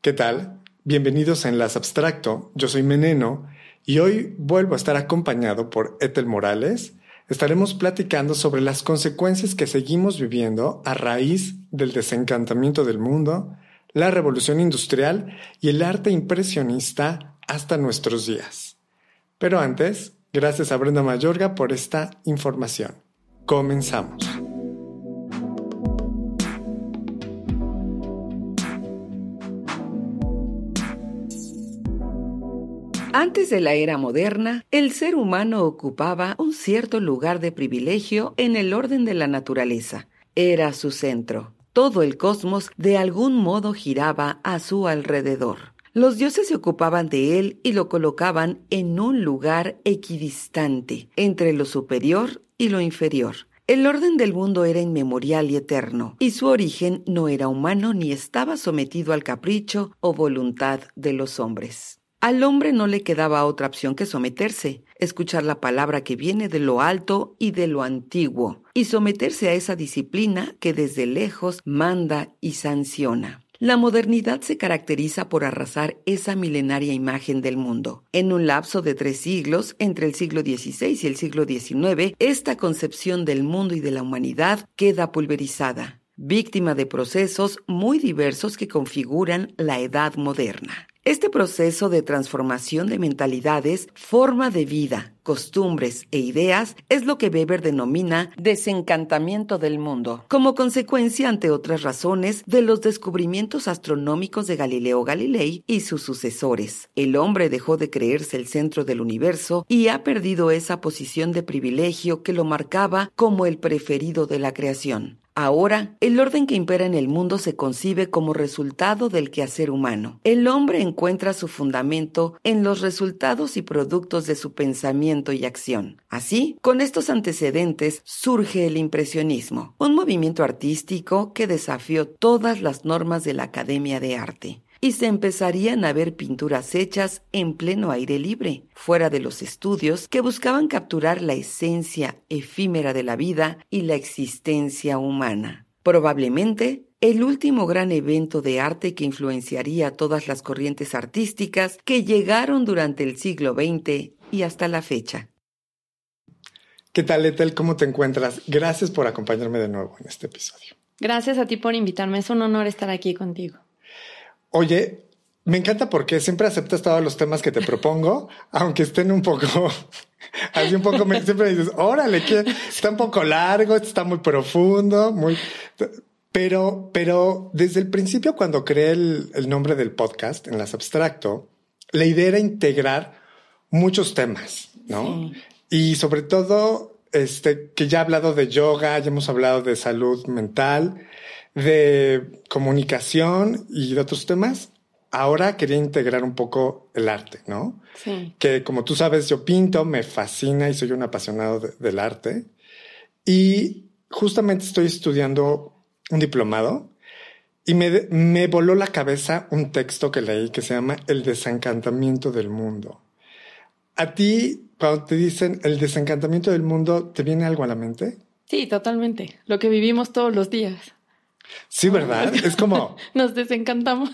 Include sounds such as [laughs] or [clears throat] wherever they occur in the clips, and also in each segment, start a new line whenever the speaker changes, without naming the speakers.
¿Qué tal? Bienvenidos a Enlace Abstracto. Yo soy Meneno y hoy vuelvo a estar acompañado por Ethel Morales. Estaremos platicando sobre las consecuencias que seguimos viviendo a raíz del desencantamiento del mundo, la revolución industrial y el arte impresionista hasta nuestros días. Pero antes, gracias a Brenda Mayorga por esta información. Comenzamos.
Antes de la era moderna, el ser humano ocupaba un cierto lugar de privilegio en el orden de la naturaleza. Era su centro. Todo el cosmos de algún modo giraba a su alrededor. Los dioses se ocupaban de él y lo colocaban en un lugar equidistante entre lo superior y lo inferior. El orden del mundo era inmemorial y eterno, y su origen no era humano ni estaba sometido al capricho o voluntad de los hombres. Al hombre no le quedaba otra opción que someterse, escuchar la palabra que viene de lo alto y de lo antiguo, y someterse a esa disciplina que desde lejos manda y sanciona. La modernidad se caracteriza por arrasar esa milenaria imagen del mundo. En un lapso de tres siglos, entre el siglo XVI y el siglo XIX, esta concepción del mundo y de la humanidad queda pulverizada, víctima de procesos muy diversos que configuran la edad moderna. Este proceso de transformación de mentalidades, forma de vida, costumbres e ideas es lo que Weber denomina desencantamiento del mundo, como consecuencia, ante otras razones, de los descubrimientos astronómicos de Galileo Galilei y sus sucesores. El hombre dejó de creerse el centro del universo y ha perdido esa posición de privilegio que lo marcaba como el preferido de la creación. Ahora, el orden que impera en el mundo se concibe como resultado del quehacer humano. El hombre encuentra su fundamento en los resultados y productos de su pensamiento y acción. Así, con estos antecedentes surge el impresionismo, un movimiento artístico que desafió todas las normas de la Academia de Arte y se empezarían a ver pinturas hechas en pleno aire libre, fuera de los estudios que buscaban capturar la esencia efímera de la vida y la existencia humana. Probablemente el último gran evento de arte que influenciaría todas las corrientes artísticas que llegaron durante el siglo XX y hasta la fecha.
¿Qué tal, Etel? ¿Cómo te encuentras? Gracias por acompañarme de nuevo en este episodio.
Gracias a ti por invitarme. Es un honor estar aquí contigo.
Oye, me encanta porque siempre aceptas todos los temas que te propongo, [laughs] aunque estén un poco, [laughs] así un poco, siempre dices, órale, que está un poco largo, está muy profundo, muy, pero, pero desde el principio cuando creé el, nombre del podcast en las abstracto, la idea era integrar muchos temas, ¿no? Y sobre todo, este, que ya he hablado de yoga, ya hemos hablado de salud mental, de comunicación y de otros temas, ahora quería integrar un poco el arte, ¿no? Sí. Que como tú sabes, yo pinto, me fascina y soy un apasionado del arte. Y justamente estoy estudiando un diplomado y me, me voló la cabeza un texto que leí que se llama El desencantamiento del mundo. ¿A ti, cuando te dicen el desencantamiento del mundo, te viene algo a la mente?
Sí, totalmente. Lo que vivimos todos los días.
Sí, ¿verdad? Es como... [laughs]
Nos desencantamos.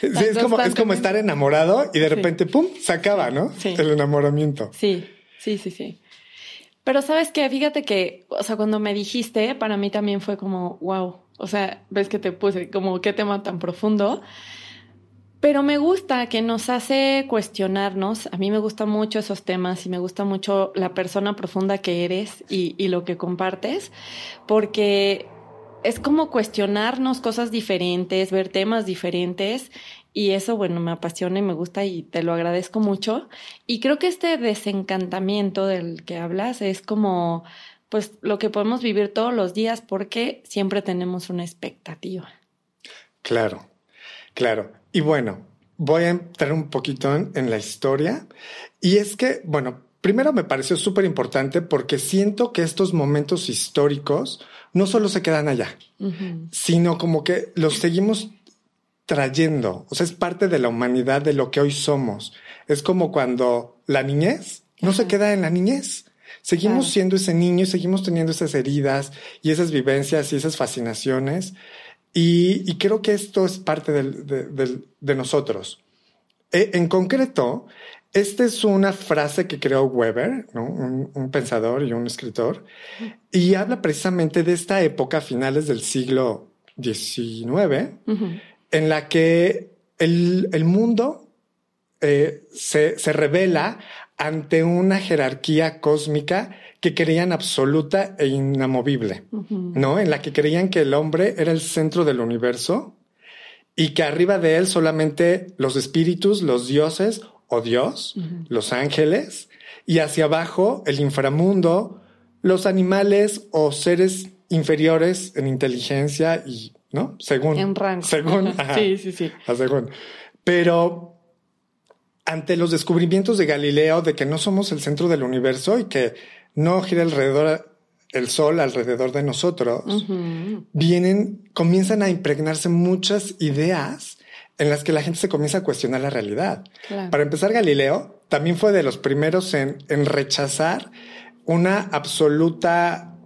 Sí, es como, es como estar enamorado y de repente, ¡pum!, se acaba, ¿no? Sí. El enamoramiento.
Sí, sí, sí, sí. Pero sabes que, fíjate que, o sea, cuando me dijiste, para mí también fue como, wow, o sea, ves que te puse como qué tema tan profundo. Pero me gusta que nos hace cuestionarnos. A mí me gustan mucho esos temas y me gusta mucho la persona profunda que eres y, y lo que compartes, porque es como cuestionarnos cosas diferentes, ver temas diferentes y eso, bueno, me apasiona y me gusta y te lo agradezco mucho. Y creo que este desencantamiento del que hablas es como, pues, lo que podemos vivir todos los días porque siempre tenemos una expectativa.
Claro, claro. Y bueno, voy a entrar un poquito en, la historia. Y es que, bueno, primero me pareció súper importante porque siento que estos momentos históricos no solo se quedan allá, sino como que los seguimos trayendo. O sea, es parte de la humanidad, de lo que hoy somos. Es como cuando la niñez no se queda en la niñez. Seguimos siendo ese niño y seguimos teniendo esas heridas y esas vivencias y esas fascinaciones. Y, creo que esto es parte de, nosotros. E, en concreto, esta es una frase que creó Weber, un, pensador y un escritor, y habla precisamente de esta época, finales del siglo XIX, en la que el, mundo eh, se, se revela ante una jerarquía cósmica que creían absoluta e inamovible, ¿no? En la que creían que el hombre era el centro del universo y que arriba de él solamente los espíritus, los dioses o Dios, los ángeles, y hacia abajo el inframundo, los animales o seres inferiores en inteligencia y, ¿no? Según.
En rango.
Según. [laughs]
sí, sí, sí.
Según. Pero ante los descubrimientos de Galileo de que no somos el centro del universo y que no gira alrededor el sol alrededor de nosotros, vienen, comienzan a impregnarse muchas ideas en las que la gente se comienza a cuestionar la realidad. Para empezar, Galileo también fue de los primeros en, rechazar una absoluta,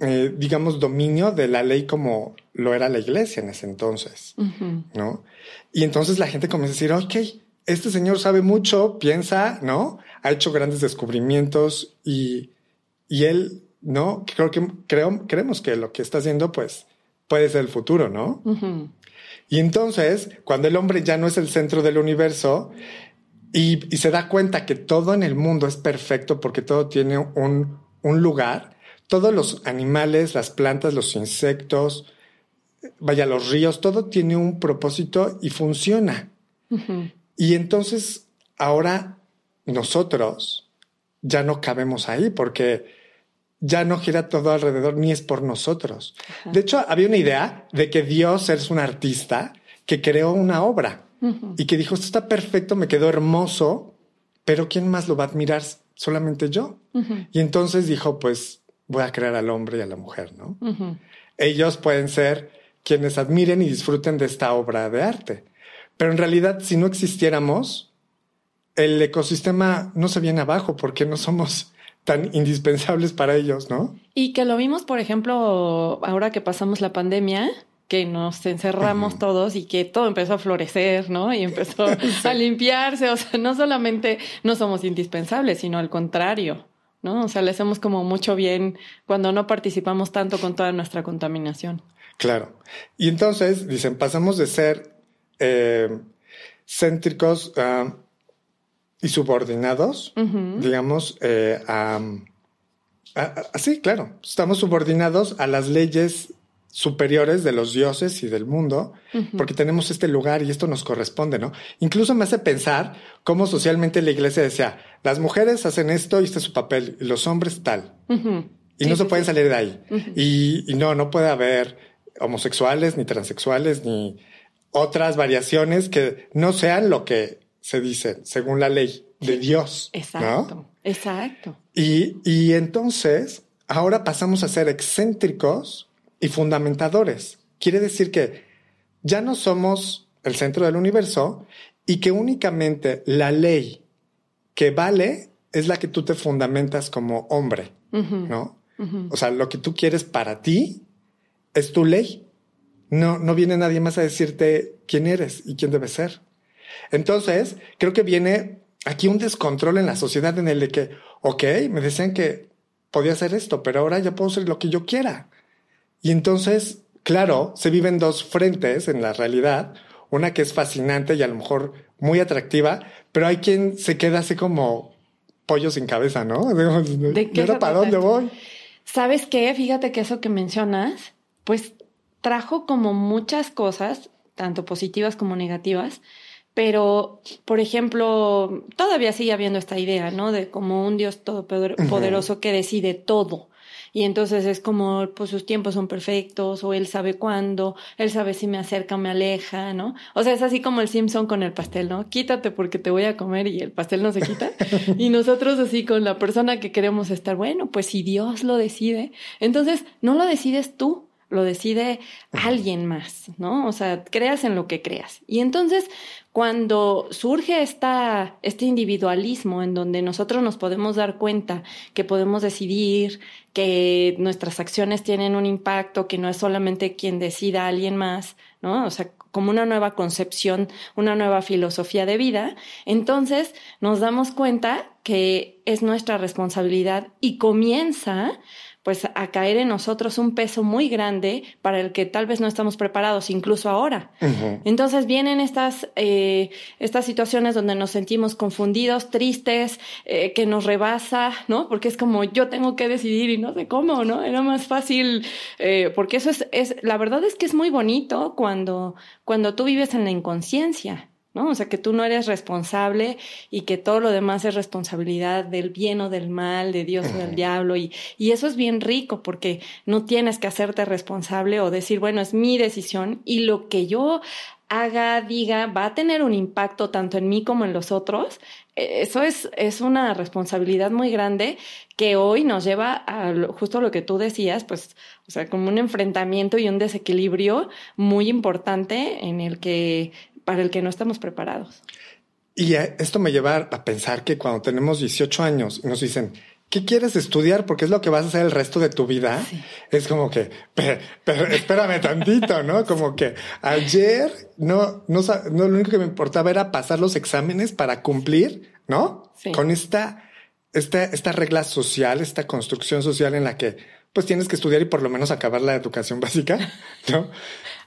eh, digamos, dominio de la ley como lo era la iglesia en ese entonces, ¿no? Y entonces la gente comienza a decir, ok, este señor sabe mucho, piensa, ¿no? Ha hecho grandes descubrimientos y, y él, ¿no? Creo que creo, creemos que lo que está haciendo, pues, puede ser el futuro, ¿no? Y entonces, cuando el hombre ya no es el centro del universo y, se da cuenta que todo en el mundo es perfecto porque todo tiene un, un lugar, todos los animales, las plantas, los insectos, vaya, los ríos, todo tiene un propósito y funciona. Y entonces ahora nosotros ya no cabemos ahí porque ya no gira todo alrededor ni es por nosotros. De hecho, había una idea de que Dios es un artista que creó una obra y que dijo, esto está perfecto, me quedó hermoso, pero ¿quién más lo va a admirar? Solamente yo. Y entonces dijo, pues voy a crear al hombre y a la mujer, ¿no? Ellos pueden ser quienes admiren y disfruten de esta obra de arte. Pero en realidad, si no existiéramos, el ecosistema no se viene abajo porque no somos tan indispensables para ellos, ¿no?
Y que lo vimos, por ejemplo, ahora que pasamos la pandemia, que nos encerramos todos y que todo empezó a florecer, ¿no? Y empezó [laughs] a limpiarse. O sea, no solamente no somos indispensables, sino al contrario, ¿no? O sea, le hacemos como mucho bien cuando no participamos tanto con toda nuestra contaminación.
Claro. Y entonces, dicen, pasamos de ser eh, céntricos ah, y subordinados, digamos, eh, así, claro, estamos subordinados a las leyes superiores de los dioses y del mundo, porque tenemos este lugar y esto nos corresponde, ¿no? Incluso me hace pensar cómo socialmente la iglesia decía, las mujeres hacen esto y este es su papel, y los hombres tal. Y no se pueden salir de ahí. y, y, no, no puede haber homosexuales, ni transexuales, ni otras variaciones que no sean lo que se dice según la ley de Dios.
Exacto, exacto.
Y, y entonces ahora pasamos a ser excéntricos y fundamentadores. Quiere decir que ya no somos el centro del universo y que únicamente la ley que vale es la que tú te fundamentas como hombre, ¿no? O sea, lo que tú quieres para ti es tu ley. No, no viene nadie más a decirte quién eres y quién debes ser. Entonces, creo que viene aquí un descontrol en la sociedad en el de que, ok, me decían que podía hacer esto, pero ahora ya puedo ser lo que yo quiera. Y entonces, claro, se viven dos frentes en la realidad, una que es fascinante y a lo mejor muy atractiva, pero hay quien se queda así como pollo sin cabeza, ¿no? [laughs] ¿De qué para dónde voy?
¿Sabes qué? Fíjate que eso que mencionas, pues trajo como muchas cosas, tanto positivas como negativas, pero, por ejemplo, todavía sigue habiendo esta idea, ¿no? De como un Dios todopoderoso que decide todo. Y entonces es como, pues sus tiempos son perfectos, o él sabe cuándo, él sabe si me acerca o me aleja, ¿no? O sea, es así como el Simpson con el pastel, ¿no? Quítate porque te voy a comer y el pastel no se quita. [laughs] y nosotros así con la persona que queremos estar, bueno, pues si Dios lo decide, entonces no lo decides tú, lo decide alguien más, ¿no? O sea, creas en lo que creas. Y entonces, cuando surge esta, este individualismo en donde nosotros nos podemos dar cuenta que podemos decidir, que nuestras acciones tienen un impacto, que no es solamente quien decida alguien más, ¿no? O sea, como una nueva concepción, una nueva filosofía de vida, entonces nos damos cuenta que es nuestra responsabilidad y comienza pues a caer en nosotros un peso muy grande para el que tal vez no estamos preparados, incluso ahora. Entonces vienen estas, eh, estas situaciones donde nos sentimos confundidos, tristes, eh, que nos rebasa, ¿no? Porque es como yo tengo que decidir y no sé cómo, ¿no? Era más fácil, eh, porque eso es, es, la verdad es que es muy bonito cuando, cuando tú vives en la inconsciencia. ¿No? O sea, que tú no eres responsable y que todo lo demás es responsabilidad del bien o del mal, de Dios o del diablo. Y, y eso es bien rico porque no tienes que hacerte responsable o decir, bueno, es mi decisión y lo que yo haga, diga, va a tener un impacto tanto en mí como en los otros. E, eso es, es una responsabilidad muy grande que hoy nos lleva a justo lo que tú decías, pues, o sea, como un enfrentamiento y un desequilibrio muy importante en el que para el que no estamos preparados.
Y esto me lleva a pensar que cuando tenemos 18 años y nos dicen, ¿qué quieres estudiar? Porque es lo que vas a hacer el resto de tu vida. Es como que, pero, espérame tantito, ¿no? Como que ayer no, no, no, lo único que me importaba era pasar los exámenes para cumplir, ¿no? Con esta, esta, esta regla social, esta construcción social en la que pues tienes que estudiar y por lo menos acabar la educación [laughs] básica, ¿no?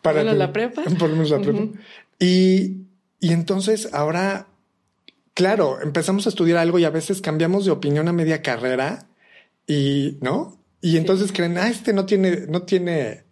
Para la prepa. [laughs]
Por lo menos la prepa. Y, y entonces ahora, claro, empezamos a estudiar algo y a veces cambiamos de opinión a media carrera y, ¿no? Y entonces creen, ah, este no tiene, no tiene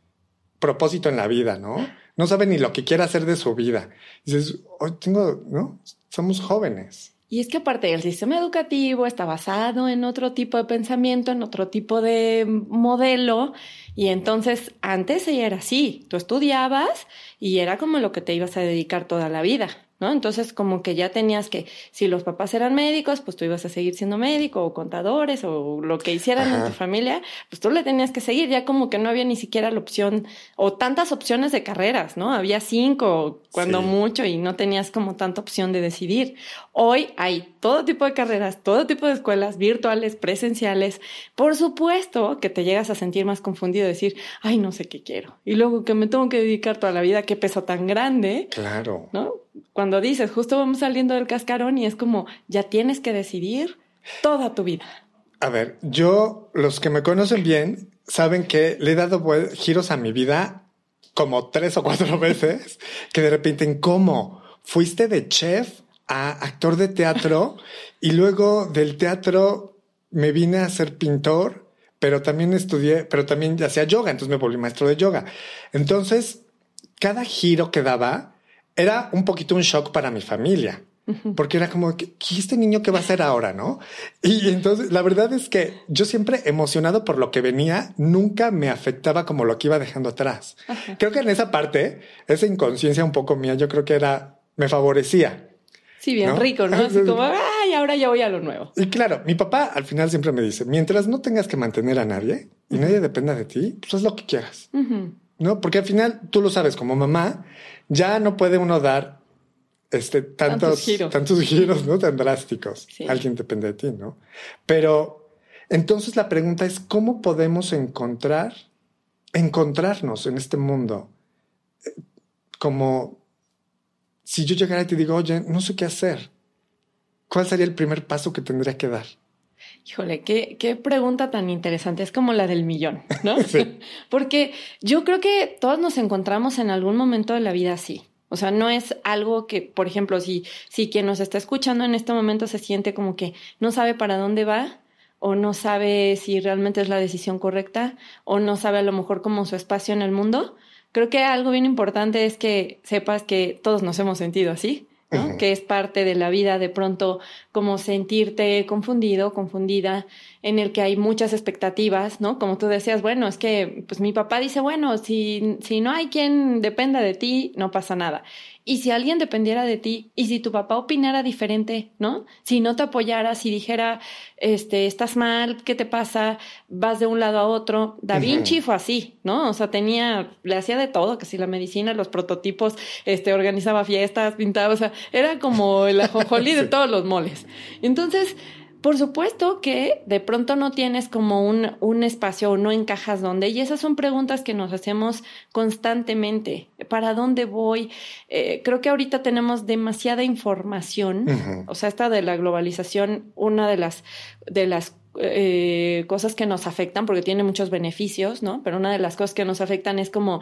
propósito en la vida, ¿no? No sabe ni lo que quiere hacer de su vida. Y dices, hoy tengo, ¿no? Somos jóvenes.
Y es que aparte el sistema educativo está basado en otro tipo de pensamiento, en otro tipo de modelo, y entonces antes era así, tú estudiabas y era como lo que te ibas a dedicar toda la vida. ¿No? Entonces, como que ya tenías que, si los papás eran médicos, pues tú ibas a seguir siendo médico o contadores o lo que hicieran en tu familia, pues tú le tenías que seguir, ya como que no había ni siquiera la opción o tantas opciones de carreras, ¿no? Había cinco, cuando mucho, y no tenías como tanta opción de decidir. Hoy hay todo tipo de carreras, todo tipo de escuelas, virtuales, presenciales. Por supuesto que te llegas a sentir más confundido, decir, ay, no sé qué quiero. Y luego que me tengo que dedicar toda la vida, qué peso tan grande.
Claro.
¿No? Cuando dices, justo vamos saliendo del cascarón y es como, ya tienes que decidir toda tu vida.
A ver, yo, los que me conocen bien, saben que le he dado giros a mi vida como tres o cuatro [laughs] veces, que de repente, ¿cómo? Fuiste de chef a actor de teatro [laughs] y luego del teatro me vine a ser pintor, pero también estudié, pero también hacía yoga, entonces me volví maestro de yoga. Entonces, cada giro que daba, era un poquito un shock para mi familia. Porque era como, ¿qué, este niño qué va a hacer ahora? ¿No? Y entonces la verdad es que yo siempre emocionado por lo que venía, nunca me afectaba como lo que iba dejando atrás. Creo que en esa parte, esa inconsciencia un poco mía, yo creo que era, me favorecía.
Sí, bien rico, ¿no? Así como, [laughs] ay, ahora ya voy a lo nuevo.
Y claro, mi papá al final siempre me dice, mientras no tengas que mantener a nadie y nadie dependa de ti, pues haz lo que quieras. ¿No? Porque al final tú lo sabes como mamá, ya no puede uno dar este, tantos, tantos giros, ¿no? Tan drásticos. Alguien depende de ti, ¿no? Pero entonces la pregunta es, ¿cómo podemos encontrar, encontrarnos en este mundo? Como si yo llegara y te digo, oye, no sé qué hacer, ¿cuál sería el primer paso que tendría que dar?
Híjole, qué, qué pregunta tan interesante. Es como la del millón, ¿no? [laughs] [laughs] Porque yo creo que todos nos encontramos en algún momento de la vida así. O sea, no es algo que, por ejemplo, si, si quien nos está escuchando en este momento se siente como que no sabe para dónde va, o no sabe si realmente es la decisión correcta, o no sabe a lo mejor como su espacio en el mundo, creo que algo bien importante es que sepas que todos nos hemos sentido así que es parte de la vida de pronto como sentirte confundido, confundida, en el que hay muchas expectativas, ¿no? Como tú decías, bueno, es que pues mi papá dice, bueno, si, si no hay quien dependa de ti, no pasa nada. Y si alguien dependiera de ti, y si tu papá opinara diferente, ¿no? Si no te apoyara, si dijera, este, estás mal, ¿qué te pasa? Vas de un lado a otro. Da Vinci fue así, ¿no? O sea, tenía, le hacía de todo, que si la medicina, los prototipos, este, organizaba fiestas, pintaba, o sea, era como el [laughs] ajojolí de todos los moles. Entonces, por supuesto que de pronto no tienes como un, un, espacio o no encajas donde. Y esas son preguntas que nos hacemos constantemente. ¿Para dónde voy? Eh, creo que ahorita tenemos demasiada información. O sea, esta de la globalización, una de las, de las eh, cosas que nos afectan, porque tiene muchos beneficios, ¿no? Pero una de las cosas que nos afectan es como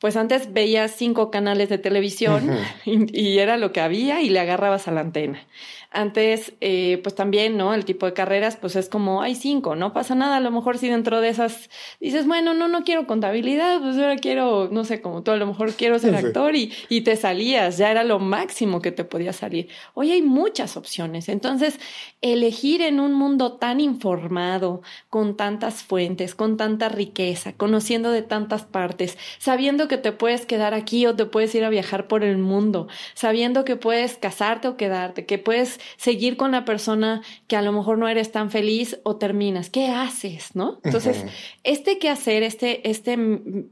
pues antes veías cinco canales de televisión [laughs] y, y, era lo que había y le agarrabas a la antena. Antes, eh, pues también, ¿no? El tipo de carreras, pues es como, hay cinco, no pasa nada. A lo mejor si dentro de esas dices, bueno, no, no quiero contabilidad, pues ahora quiero, no sé, como tú, a lo mejor quiero ser actor y, y te salías, ya era lo máximo que te podía salir. Hoy hay muchas opciones. Entonces, elegir en un mundo tan informado, con tantas fuentes, con tanta riqueza, conociendo de tantas partes, sabiendo que te puedes quedar aquí o te puedes ir a viajar por el mundo, sabiendo que puedes casarte o quedarte, que puedes seguir con la persona que a lo mejor no eres tan feliz o terminas. ¿Qué haces? ¿No? Entonces, este qué hacer, este, este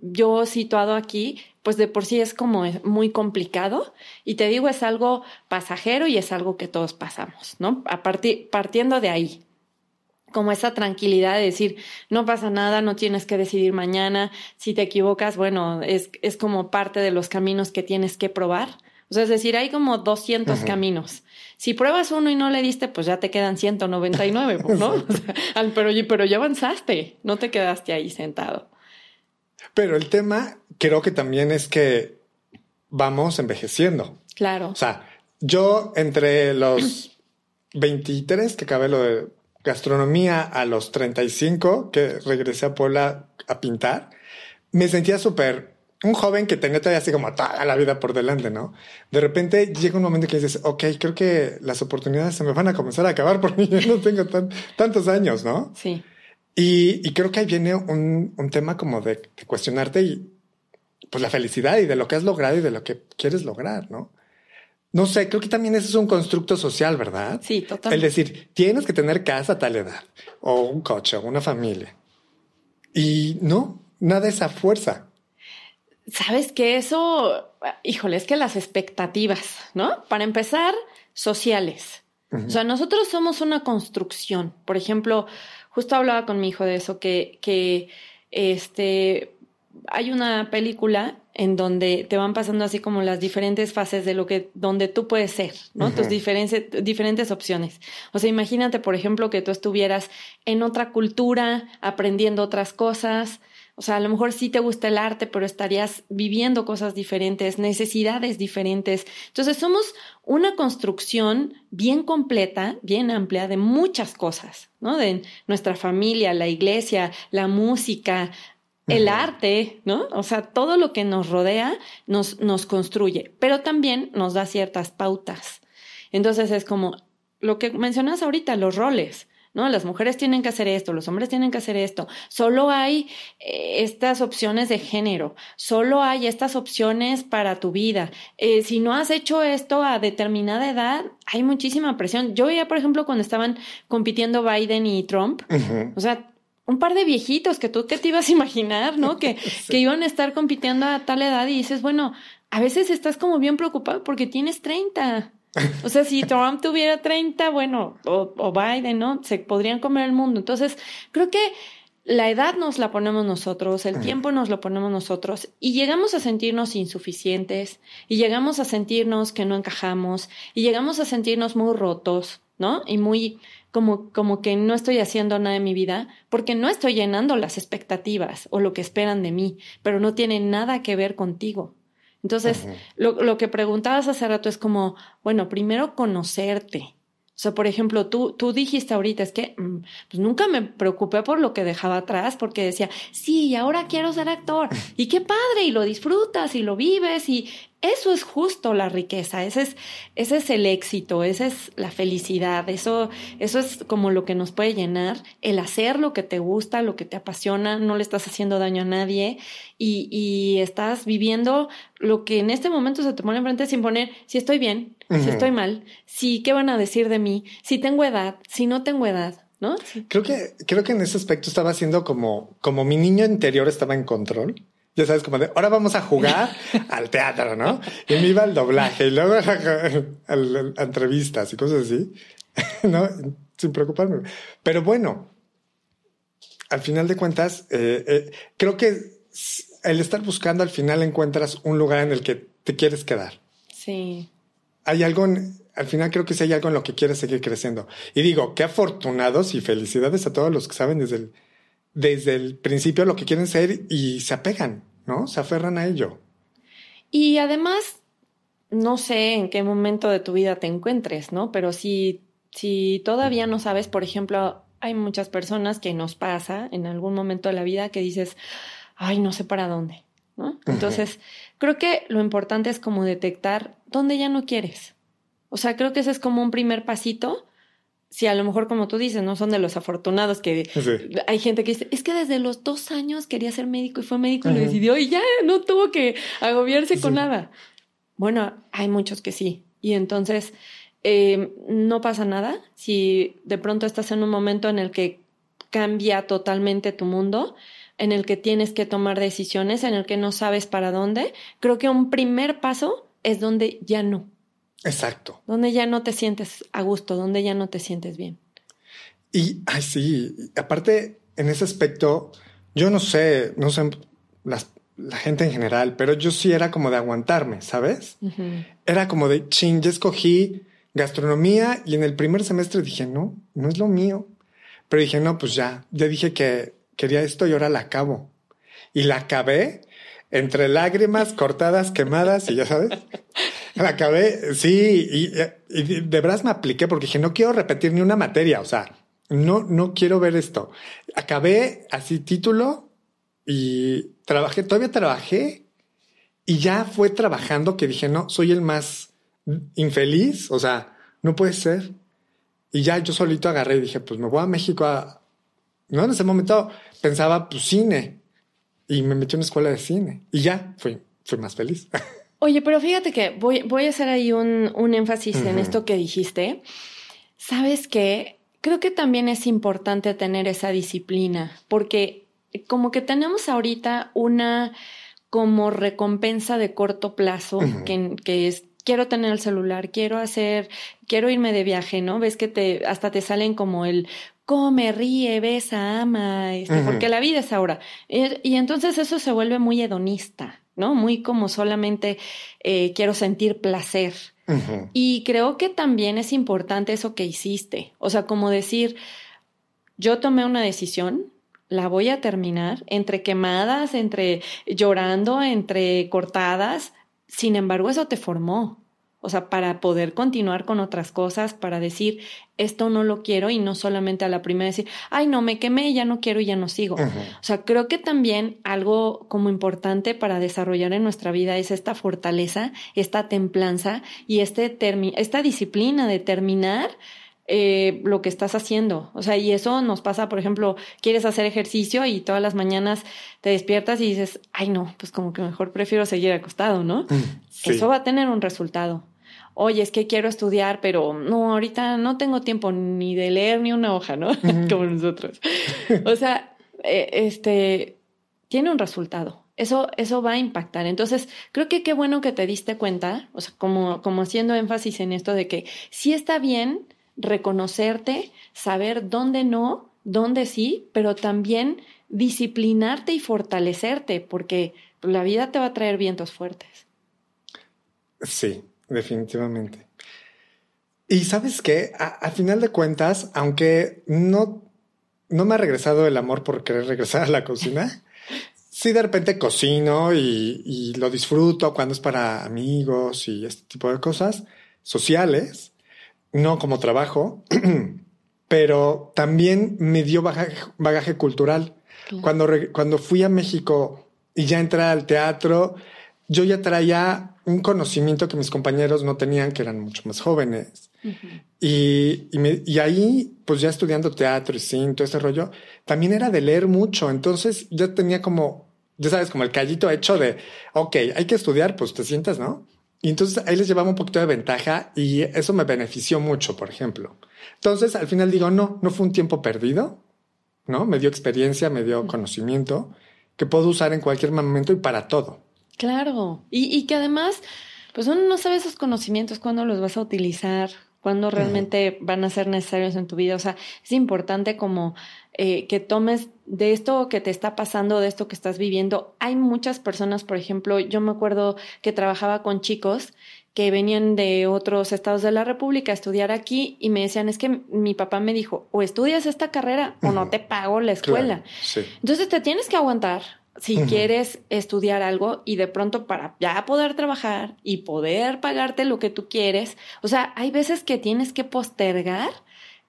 yo situado aquí, pues de por sí es como muy complicado y te digo, es algo pasajero y es algo que todos pasamos, ¿no? A partir, partiendo de ahí, como esa tranquilidad de decir, no pasa nada, no tienes que decidir mañana, si te equivocas, bueno, es, es como parte de los caminos que tienes que probar. O sea, es decir, hay como 200 caminos. Si pruebas uno y no le diste, pues ya te quedan 199, ¿no? [laughs] [laughs] pero, pero ya avanzaste, no te quedaste ahí sentado.
Pero el tema creo que también es que vamos envejeciendo.
Claro.
O sea, yo entre los [clears throat] 23 que acabé lo de gastronomía a los 35 que regresé a Puebla a pintar, me sentía súper un joven que tenía todavía así como toda la vida por delante, ¿no? De repente llega un momento que dices, ok, creo que las oportunidades se me van a comenzar a acabar porque yo no tengo tantos años, ¿no?
Sí.
Y, creo que ahí viene un, tema como de, cuestionarte y pues la felicidad y de lo que has logrado y de lo que quieres lograr, ¿no? No sé, creo que también ese es un constructo social, ¿verdad?
Sí, totalmente.
El decir, tienes que tener casa a tal edad, o un coche, o una familia. Y no, nada es a fuerza
sabes que eso, híjole, es que las expectativas, ¿no? Para empezar, sociales. O sea, nosotros somos una construcción. Por ejemplo, justo hablaba con mi hijo de eso, que, que este, hay una película en donde te van pasando así como las diferentes fases de lo que, donde tú puedes ser, ¿no? Tus diferentes, diferentes opciones. O sea, imagínate, por ejemplo, que tú estuvieras en otra cultura, aprendiendo otras cosas, o sea, a lo mejor sí te gusta el arte, pero estarías viviendo cosas diferentes, necesidades diferentes. Entonces, somos una construcción bien completa, bien amplia de muchas cosas, ¿no? De nuestra familia, la iglesia, la música, el arte, ¿no? O sea, todo lo que nos rodea nos, nos construye, pero también nos da ciertas pautas. Entonces, es como lo que mencionas ahorita, los roles. ¿No? Las mujeres tienen que hacer esto, los hombres tienen que hacer esto. Solo hay eh, estas opciones de género, solo hay estas opciones para tu vida. Eh, si no has hecho esto a determinada edad, hay muchísima presión. Yo veía, por ejemplo, cuando estaban compitiendo Biden y Trump, o sea, un par de viejitos que tú que te ibas a imaginar, ¿no? Que, [laughs] que iban a estar compitiendo a tal edad y dices, bueno, a veces estás como bien preocupado porque tienes 30. [laughs] O sea, si Trump tuviera 30, bueno, o, Biden, ¿no? Se podrían comer el mundo. Entonces, creo que la edad nos la ponemos nosotros, el tiempo nos lo ponemos nosotros y llegamos a sentirnos insuficientes y llegamos a sentirnos que no encajamos y llegamos a sentirnos muy rotos, ¿no? Y muy como, como que no estoy haciendo nada en mi vida porque no estoy llenando las expectativas o lo que esperan de mí, pero no tiene nada que ver contigo. Entonces, lo, lo, que preguntabas hace rato es como, bueno, primero conocerte. O sea, por ejemplo, tú, tú dijiste ahorita, es que mm, pues nunca me preocupé por lo que dejaba atrás, porque decía, sí, ahora quiero ser actor. [laughs] Y qué padre, y lo disfrutas y lo vives, y eso es justo la riqueza, ese es, ese es el éxito, esa es la felicidad, eso, eso es como lo que nos puede llenar, el hacer lo que te gusta, lo que te apasiona, no le estás haciendo daño a nadie y, y estás viviendo lo que en este momento se te pone enfrente sin poner si estoy bien, si estoy mal, si qué van a decir de mí, si tengo edad, si no tengo edad. ¿No?
Creo que, creo que en ese aspecto estaba haciendo como, como mi niño interior estaba en control ya sabes, como de ahora vamos a jugar [laughs] al teatro, ¿no? Y me iba al doblaje y luego [laughs] a, entrevistas y cosas así, [laughs] ¿no? Sin preocuparme. Pero bueno, al final de cuentas, eh, eh, creo que el estar buscando al final encuentras un lugar en el que te quieres quedar.
Sí.
Hay algo, al final creo que sí hay algo en lo que quieres seguir creciendo. Y digo, qué afortunados y felicidades a todos los que saben desde el, desde el principio lo que quieren ser y se apegan. ¿no? Se aferran a ello.
Y además, no sé en qué momento de tu vida te encuentres, ¿no? Pero si, si todavía no sabes, por ejemplo, hay muchas personas que nos pasa en algún momento de la vida que dices, ay, no sé para dónde, ¿no? Entonces, creo que lo importante es como detectar dónde ya no quieres. O sea, creo que ese es como un primer pasito si a lo mejor como tú dices, no son de los afortunados que hay gente que dice, es que desde los dos años quería ser médico y fue médico y lo decidió y ya no tuvo que agobiarse con nada. Bueno, hay muchos que sí. Y entonces eh, no pasa nada si de pronto estás en un momento en el que cambia totalmente tu mundo, en el que tienes que tomar decisiones, en el que no sabes para dónde. Creo que un primer paso es donde ya no.
Exacto.
Donde ya no te sientes a gusto, donde ya no te sientes bien.
Y, ay, sí, aparte, en ese aspecto, yo no sé, no sé la gente en general, pero yo sí era como de aguantarme, ¿sabes? Era como de, ching, ya escogí gastronomía y en el primer semestre dije, no, no es lo mío. Pero dije, no, pues ya, ya dije que quería esto y ahora la acabo. Y la acabé entre lágrimas cortadas, quemadas y ya sabes. Acabé, sí, y, de verdad me apliqué porque dije, no quiero repetir ni una materia, o sea, no, no quiero ver esto. Acabé así título y trabajé, todavía trabajé y ya fue trabajando que dije, no, soy el más infeliz, o sea, no puede ser. Y ya yo solito agarré y dije, pues me voy a México a... No, en ese momento pensaba, pues cine. Y me metí en una escuela de cine. Y ya fui, fui más feliz. [laughs]
Oye, pero fíjate que voy, voy a hacer ahí un, un énfasis en esto que dijiste. ¿Sabes qué? Creo que también es importante tener esa disciplina, porque como que tenemos ahorita una como recompensa de corto plazo, que, que es quiero tener el celular, quiero hacer, quiero irme de viaje, ¿no? Ves que te, hasta te salen como el come, ríe, besa, ama, este, porque la vida es ahora. y, entonces eso se vuelve muy hedonista. ¿no? Muy como solamente eh, quiero sentir placer. Y creo que también es importante eso que hiciste. O sea, como decir, yo tomé una decisión, la voy a terminar, entre quemadas, entre llorando, entre cortadas. Sin embargo, eso te formó. O sea, para poder continuar con otras cosas, para decir, esto no lo quiero y no solamente a la primera decir, ay, no, me quemé, ya no quiero y ya no sigo. O sea, creo que también algo como importante para desarrollar en nuestra vida es esta fortaleza, esta templanza y este esta disciplina de terminar eh, lo que estás haciendo. O sea, y eso nos pasa, por ejemplo, quieres hacer ejercicio y todas las mañanas te despiertas y dices, ay no, pues como que mejor prefiero seguir acostado, ¿no? Eso va a tener un resultado. Oye, es que quiero estudiar, pero no, ahorita no tengo tiempo ni de leer ni una hoja, ¿no? [laughs] como nosotros. [laughs] o sea, eh, este, tiene un resultado. Eso, eso va a impactar. Entonces, creo que qué bueno que te diste cuenta, o sea, como, como haciendo énfasis en esto de que sí está bien reconocerte, saber dónde no, dónde sí, pero también disciplinarte y fortalecerte, porque la vida te va a traer vientos fuertes.
Sí, definitivamente. Y sabes qué, a, final de cuentas, aunque no, no me ha regresado el amor por querer regresar a la cocina, [laughs] sí de repente cocino y, y, lo disfruto cuando es para amigos y este tipo de cosas sociales no como trabajo, [clears throat] pero también me dio bagaje, bagaje cultural. Cuando, cuando fui a México y ya entré al teatro, yo ya traía un conocimiento que mis compañeros no tenían, que eran mucho más jóvenes. y, y, ahí, pues ya estudiando teatro y cine, todo ese rollo, también era de leer mucho. Entonces ya tenía como, ya sabes, como el callito hecho de, ok, hay que estudiar, pues te sientas, ¿no? Y entonces ahí les llevaba un poquito de ventaja y eso me benefició mucho, por ejemplo. Entonces al final digo, no, no fue un tiempo perdido, ¿no? Me dio experiencia, me dio conocimiento que puedo usar en cualquier momento y para todo.
Claro. Y, y que además, pues uno no sabe esos conocimientos, cuándo los vas a utilizar, cuándo realmente van a ser necesarios en tu vida. O sea, es importante como eh, que tomes de esto que te está pasando, de esto que estás viviendo. Hay muchas personas, por ejemplo, yo me acuerdo que trabajaba con chicos que venían de otros estados de la República a estudiar aquí y me decían, es que mi papá me dijo, o estudias esta carrera o no te pago la escuela. Entonces te tienes que aguantar si quieres estudiar algo y de pronto para ya poder trabajar y poder pagarte lo que tú quieres, o sea, hay veces que tienes que postergar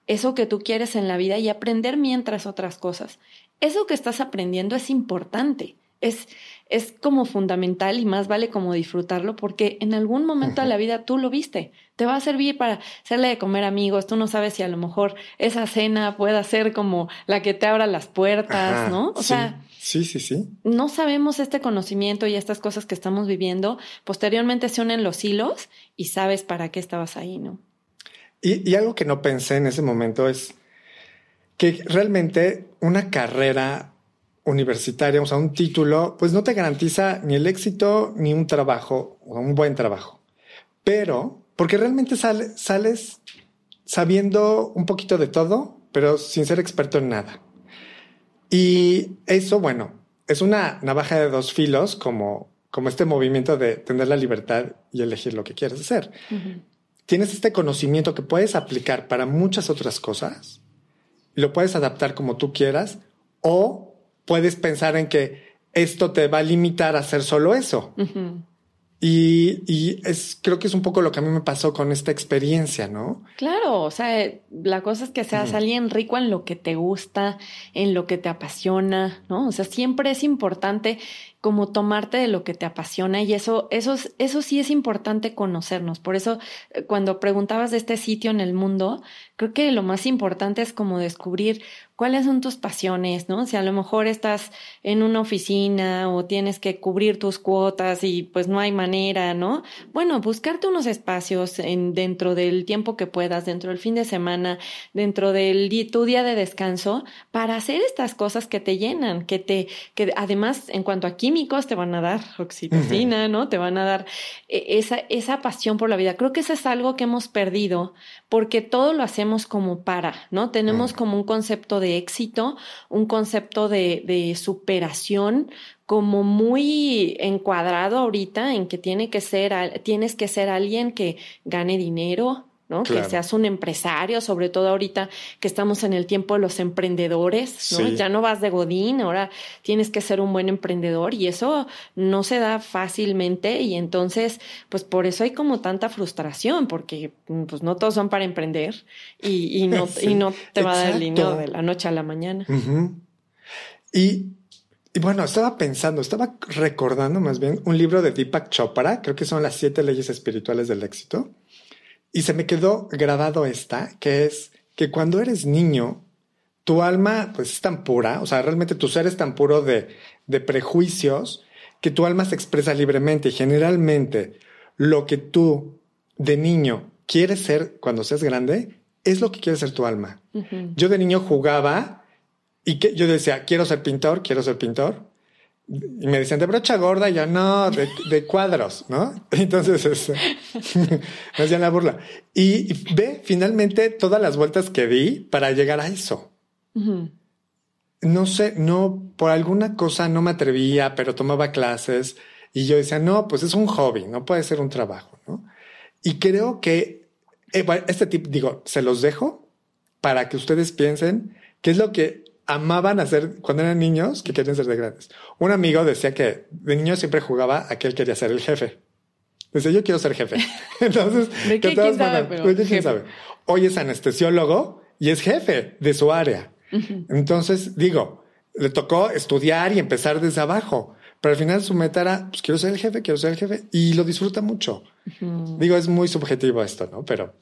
eso que tú quieres en la vida y aprender mientras otras cosas. Eso que estás aprendiendo es importante, es, es como fundamental y más vale como disfrutarlo porque en algún momento de la vida tú lo viste. Te va a servir para hacerle de comer amigos. Tú no sabes si a lo mejor esa cena pueda ser como la que te abra las puertas, ¿no?
O sea, Sí, sí, sí.
No sabemos este conocimiento y estas cosas que estamos viviendo. Posteriormente se unen los hilos y sabes para qué estabas ahí, ¿no?
Y, algo que no pensé en ese momento es que realmente una carrera universitaria, o sea, un título, pues no te garantiza ni el éxito ni un trabajo, o un buen trabajo. Pero, porque realmente sales sabiendo un poquito de todo, pero sin ser experto en nada. Y eso, bueno, es una navaja de dos filos, como, como este movimiento de tener la libertad y elegir lo que quieres hacer. Tienes este conocimiento que puedes aplicar para muchas otras cosas, lo puedes adaptar como tú quieras, o puedes pensar en que esto te va a limitar a hacer solo eso. Y, y, es, creo que es un poco lo que a mí me pasó con esta experiencia, ¿no?
Claro, o sea, la cosa es que seas alguien rico en lo que te gusta, en lo que te apasiona, ¿no? O sea, siempre es importante como tomarte de lo que te apasiona y eso, eso, eso sí es importante conocernos. Por eso, eh, cuando preguntabas de este sitio en el mundo, creo que lo más importante es como descubrir cuáles son tus pasiones, ¿no? Si a lo mejor estás en una oficina o tienes que cubrir tus cuotas y pues no hay manera, ¿no? Bueno, buscarte unos espacios en, dentro del tiempo que puedas, dentro del fin de semana, dentro del tu día de descanso, para hacer estas cosas que te llenan, que te, que además en cuanto a químicos te van a dar oxitocina, ¿no? Te van a dar eh, esa, esa pasión por la vida. Creo que eso es algo que hemos perdido porque todo lo hacemos como para, ¿no? Tenemos como un concepto de éxito, un concepto de, de superación como muy encuadrado ahorita en que tiene que ser, tienes que ser alguien que gane dinero, ¿no? Que seas un empresario, sobre todo ahorita que estamos en el tiempo de los emprendedores, ¿no? Ya no vas de godín, ahora tienes que ser un buen emprendedor y eso no se da fácilmente y entonces, pues por eso hay como tanta frustración, porque pues no todos son para emprender y, no, [laughs] y no te va a dar el dinero de la noche a la mañana.
Y y bueno, estaba pensando, estaba recordando más bien un libro de Deepak Chopra, creo que son las siete leyes espirituales del éxito. Y se me quedó grabado esta, que es que cuando eres niño, tu alma pues es tan pura, o sea, realmente tu ser es tan puro de, de prejuicios que tu alma se expresa libremente. Y generalmente lo que tú de niño quieres ser cuando seas grande es lo que quiere ser tu alma. Yo de niño jugaba y que yo decía, quiero ser pintor, quiero ser pintor y me decían de brocha gorda, y yo no, de, cuadros, ¿no? [laughs] Entonces este, me hacían la burla. Y, ve finalmente todas las vueltas que di para llegar a eso. No sé, no, por alguna cosa no me atrevía, pero tomaba clases y yo decía, no, pues es un hobby, no puede ser un trabajo, ¿no? Y creo que eh, este tip, digo, se los dejo para que ustedes piensen qué es lo que amaban hacer cuando eran niños que querían ser de grandes. Un amigo decía que de niño siempre jugaba a que él quería ser el jefe. Decía, yo quiero ser jefe. [laughs] Entonces,
¿De qué? ¿Quién sabe? Pero
¿de quién
jefe.
sabe? Hoy es anestesiólogo y es jefe de su área. Entonces, digo, le tocó estudiar y empezar desde abajo. Pero al final su meta era, pues quiero ser el jefe, quiero ser el jefe. Y lo disfruta mucho. Digo, es muy subjetivo esto, ¿no? Pero,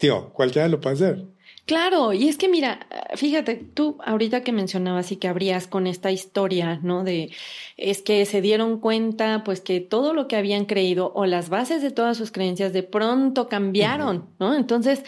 digo, cualquiera lo puede hacer.
Claro, y es que mira, fíjate, tú ahorita que mencionabas y que abrías con esta historia, ¿no? De es que se dieron cuenta, pues que todo lo que habían creído o las bases de todas sus creencias de pronto cambiaron, ¿no? Entonces,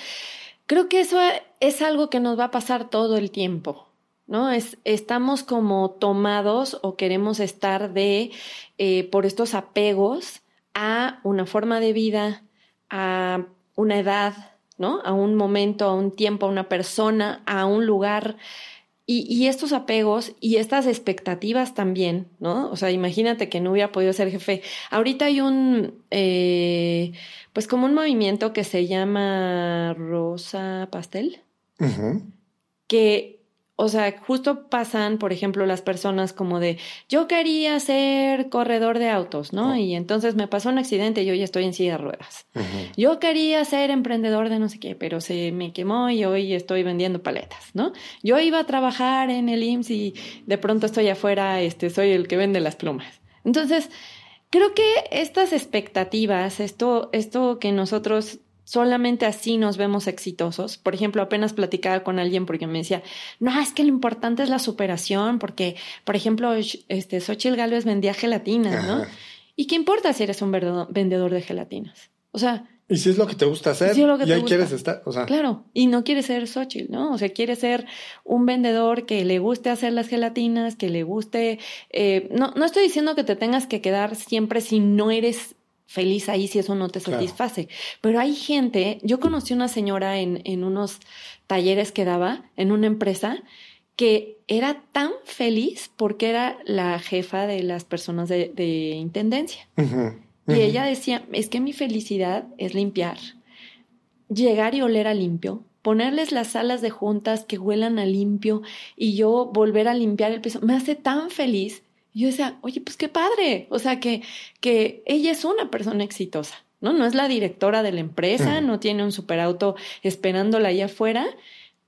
creo que eso es algo que nos va a pasar todo el tiempo, ¿no? Es, estamos como tomados o queremos estar de, eh, por estos apegos a una forma de vida, a una edad, ¿no? A un momento, a un tiempo, a una persona, a un lugar. Y, y, estos apegos y estas expectativas también, ¿no? O sea, imagínate que no hubiera podido ser jefe. Ahorita hay un, eh, pues como un movimiento que se llama Rosa Pastel,
Uh -huh.
que, o sea, justo pasan, por ejemplo, las personas como de, yo quería ser corredor de autos, ¿no?
Oh.
Y entonces me pasó un accidente y yo ya estoy en silla de ruedas.
Uh -huh.
Yo quería ser emprendedor de no sé qué, pero se me quemó y hoy estoy vendiendo paletas, ¿no? Yo iba a trabajar en el IMSS y de pronto estoy afuera, este, soy el que vende las plumas. Entonces, creo que estas expectativas, esto, esto que nosotros solamente así nos vemos exitosos. Por ejemplo, apenas platicaba con alguien porque me decía, no, es que lo importante es la superación, porque, por ejemplo, este, Xochitl Galvez vendía gelatinas, ¿no?
Ajá.
¿Y qué importa si eres un vendedor de gelatinas? O sea,
Y si es lo que te gusta hacer,
Si es lo que
y
te
ahí
gusta.
quieres estar. O sea,
Claro, y no quiere ser Xochitl, ¿no? O sea, quiere ser un vendedor que le guste hacer las gelatinas, que le guste... eh, no, no estoy diciendo que te tengas que quedar siempre si no eres feliz ahí, si eso no te
Claro.
satisface. Pero hay gente, yo conocí una señora en, en unos talleres que daba en una empresa que era tan feliz porque era la jefa de las personas de, de intendencia. Y ella decía, es que mi felicidad es limpiar, llegar y oler a limpio, ponerles las salas de juntas que huelan a limpio y yo volver a limpiar el piso, me hace tan feliz. Y yo decía, oye, pues qué padre, o sea, que, que ella es una persona exitosa, ¿no? No es la directora de la empresa, no tiene un superauto esperándola allá afuera,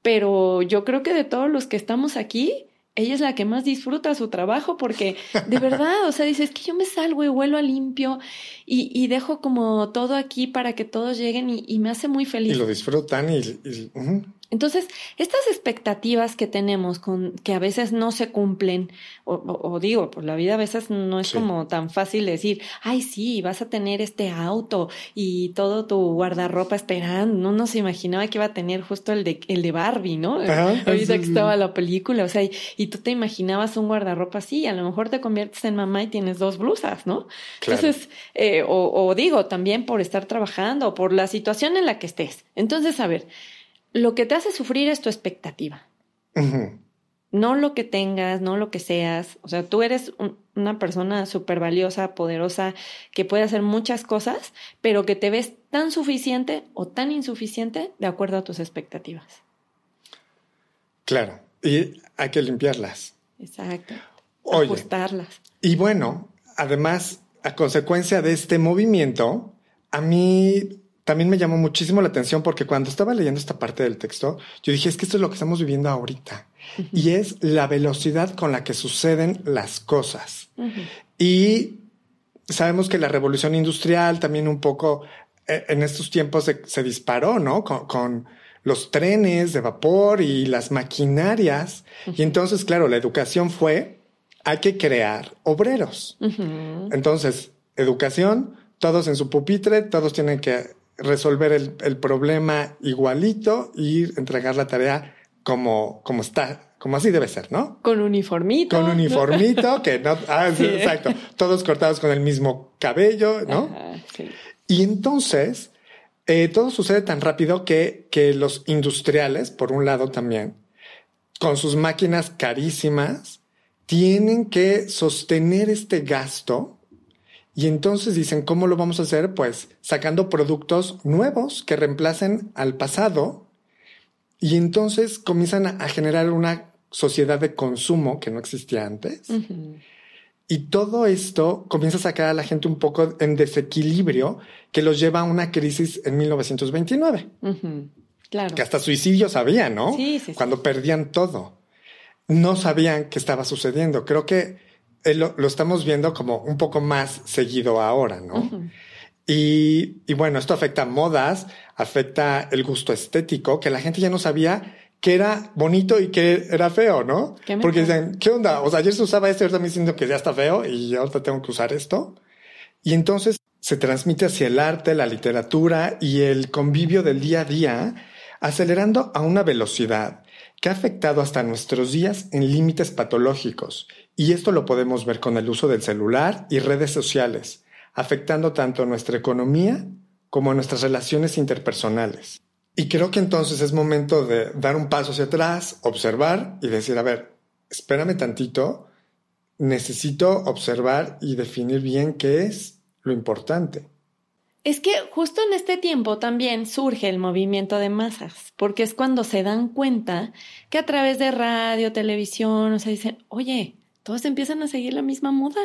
pero yo creo que de todos los que estamos aquí, ella es la que más disfruta su trabajo porque de verdad, o sea, dice, es que yo me salgo y vuelo a limpio y, y dejo como todo aquí para que todos lleguen y, y me hace muy
Y
feliz.
lo disfrutan y, y-.
Entonces, estas expectativas que tenemos con que a veces no se cumplen, o, o- o digo, pues la vida a veces no es
Sí.
como tan fácil decir, ay, sí, vas a tener este auto y todo tu guardarropa esperando. No nos imaginaba que iba a tener justo el de, el de Barbie, ¿no?
Ajá, [laughs]
Ahorita
sí,
que
sí.
estaba la película, o sea, y, y tú te imaginabas un guardarropa así, y a lo mejor te conviertes en mamá y tienes dos blusas, ¿no?
Claro.
Entonces, eh, o, o digo, también por estar trabajando, o por la situación en la que estés. Entonces, a ver, lo que te hace sufrir es tu expectativa, no lo que tengas, no lo que seas. O sea, tú eres un- una persona súper valiosa, poderosa, que puede hacer muchas cosas, pero que te ves tan suficiente o tan insuficiente de acuerdo a tus expectativas.
Claro. Y hay que limpiarlas.
Exacto.
Oye.
Ajustarlas.
Y bueno, además, a consecuencia de este movimiento, a mí también me llamó muchísimo la atención porque cuando estaba leyendo esta parte del texto, yo dije, es que esto es lo que estamos viviendo ahorita. Y es la velocidad con la que suceden las cosas. Y sabemos que la revolución industrial también un poco eh, en estos tiempos se, se disparó, ¿no? Con, con los trenes de vapor y las maquinarias. Y entonces, claro, la educación fue, hay que crear obreros. Entonces, educación, todos en su pupitre, todos tienen que resolver el, el problema igualito y entregar la tarea como, como está, como así debe ser, ¿no?
Con uniformito.
Con uniformito, [laughs] que no, ah, Sí. exacto, todos cortados con el mismo cabello, ¿no?
Ajá, sí.
Y entonces, eh, todo sucede tan rápido que, que los industriales, por un lado también, con sus máquinas carísimas, tienen que sostener este gasto. Y entonces dicen, ¿cómo lo vamos a hacer? Pues sacando productos nuevos que reemplacen al pasado. Y entonces comienzan a, generar una sociedad de consumo que no existía antes. Y todo esto comienza a sacar a la gente un poco en desequilibrio que los lleva a una crisis en 1929.
Claro.
Que hasta suicidios había, ¿no?
Sí, sí,
Cuando perdían todo. No sabían qué estaba sucediendo. Creo que lo, estamos viendo como un poco más seguido ahora, ¿no? y, y bueno, esto afecta modas, afecta el gusto estético, que la gente ya no sabía que era bonito y que era feo, ¿no? Porque dicen, ¿qué onda? O sea, ayer se usaba esto y ahorita me diciendo que ya está feo y ahorita tengo que usar esto. Y entonces se transmite hacia el arte, la literatura y el convivio del día a día, acelerando a una velocidad que ha afectado hasta nuestros días en límites patológicos. Y esto lo podemos ver con el uso del celular y redes sociales, afectando tanto nuestra economía como nuestras relaciones interpersonales. Y creo que entonces es momento de dar un paso hacia atrás, observar y decir, a ver, espérame tantito, necesito observar y definir bien qué es lo importante.
Es que justo en este tiempo también surge el movimiento de masas, porque es cuando se dan cuenta que a través de radio, televisión, o sea, dicen, oye, todos empiezan a seguir la misma moda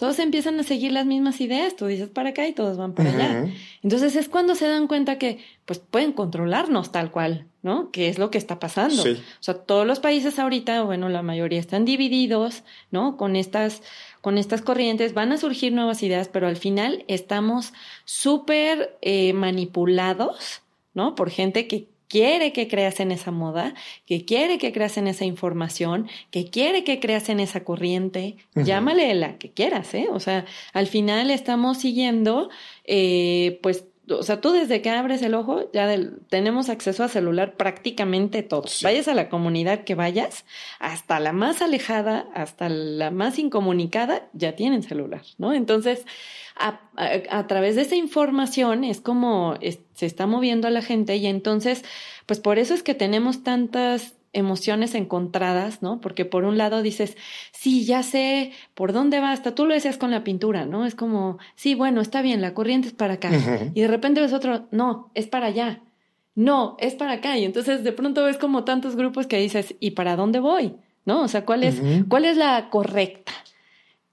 todos empiezan a seguir las mismas ideas, tú dices para acá y todos van para allá. Entonces es cuando se dan cuenta que pues pueden controlarnos tal cual, ¿no? Que es lo que está pasando. O sea, todos los países ahorita, bueno, la mayoría están divididos, ¿no? Con estas con estas corrientes van a surgir nuevas ideas, pero al final estamos súper eh, manipulados, ¿no? Por gente que quiere que creas en esa moda, que quiere que creas en esa información, que quiere que creas en esa corriente, llámale la que quieras, ¿eh? O sea, al final estamos siguiendo, eh, pues, o sea, tú desde que abres el ojo ya tenemos acceso a celular prácticamente todos. Vayas a la comunidad que vayas, hasta la más alejada, hasta la más incomunicada, ya tienen celular, ¿no? Entonces, a, través de esa información es como se está moviendo a la gente y entonces, pues por eso es que tenemos tantas emociones encontradas, ¿no? Porque por un lado dices, sí, ya sé por dónde va, hasta tú lo decías con la pintura, ¿no? Es como, sí, bueno, está bien, la corriente es para acá. Y de repente ves otro, no, es para allá. No, es para acá. Y entonces de pronto ves como tantos grupos que dices, ¿y para dónde voy? ¿No? O sea, ¿cuál es, ¿cuál es la correcta?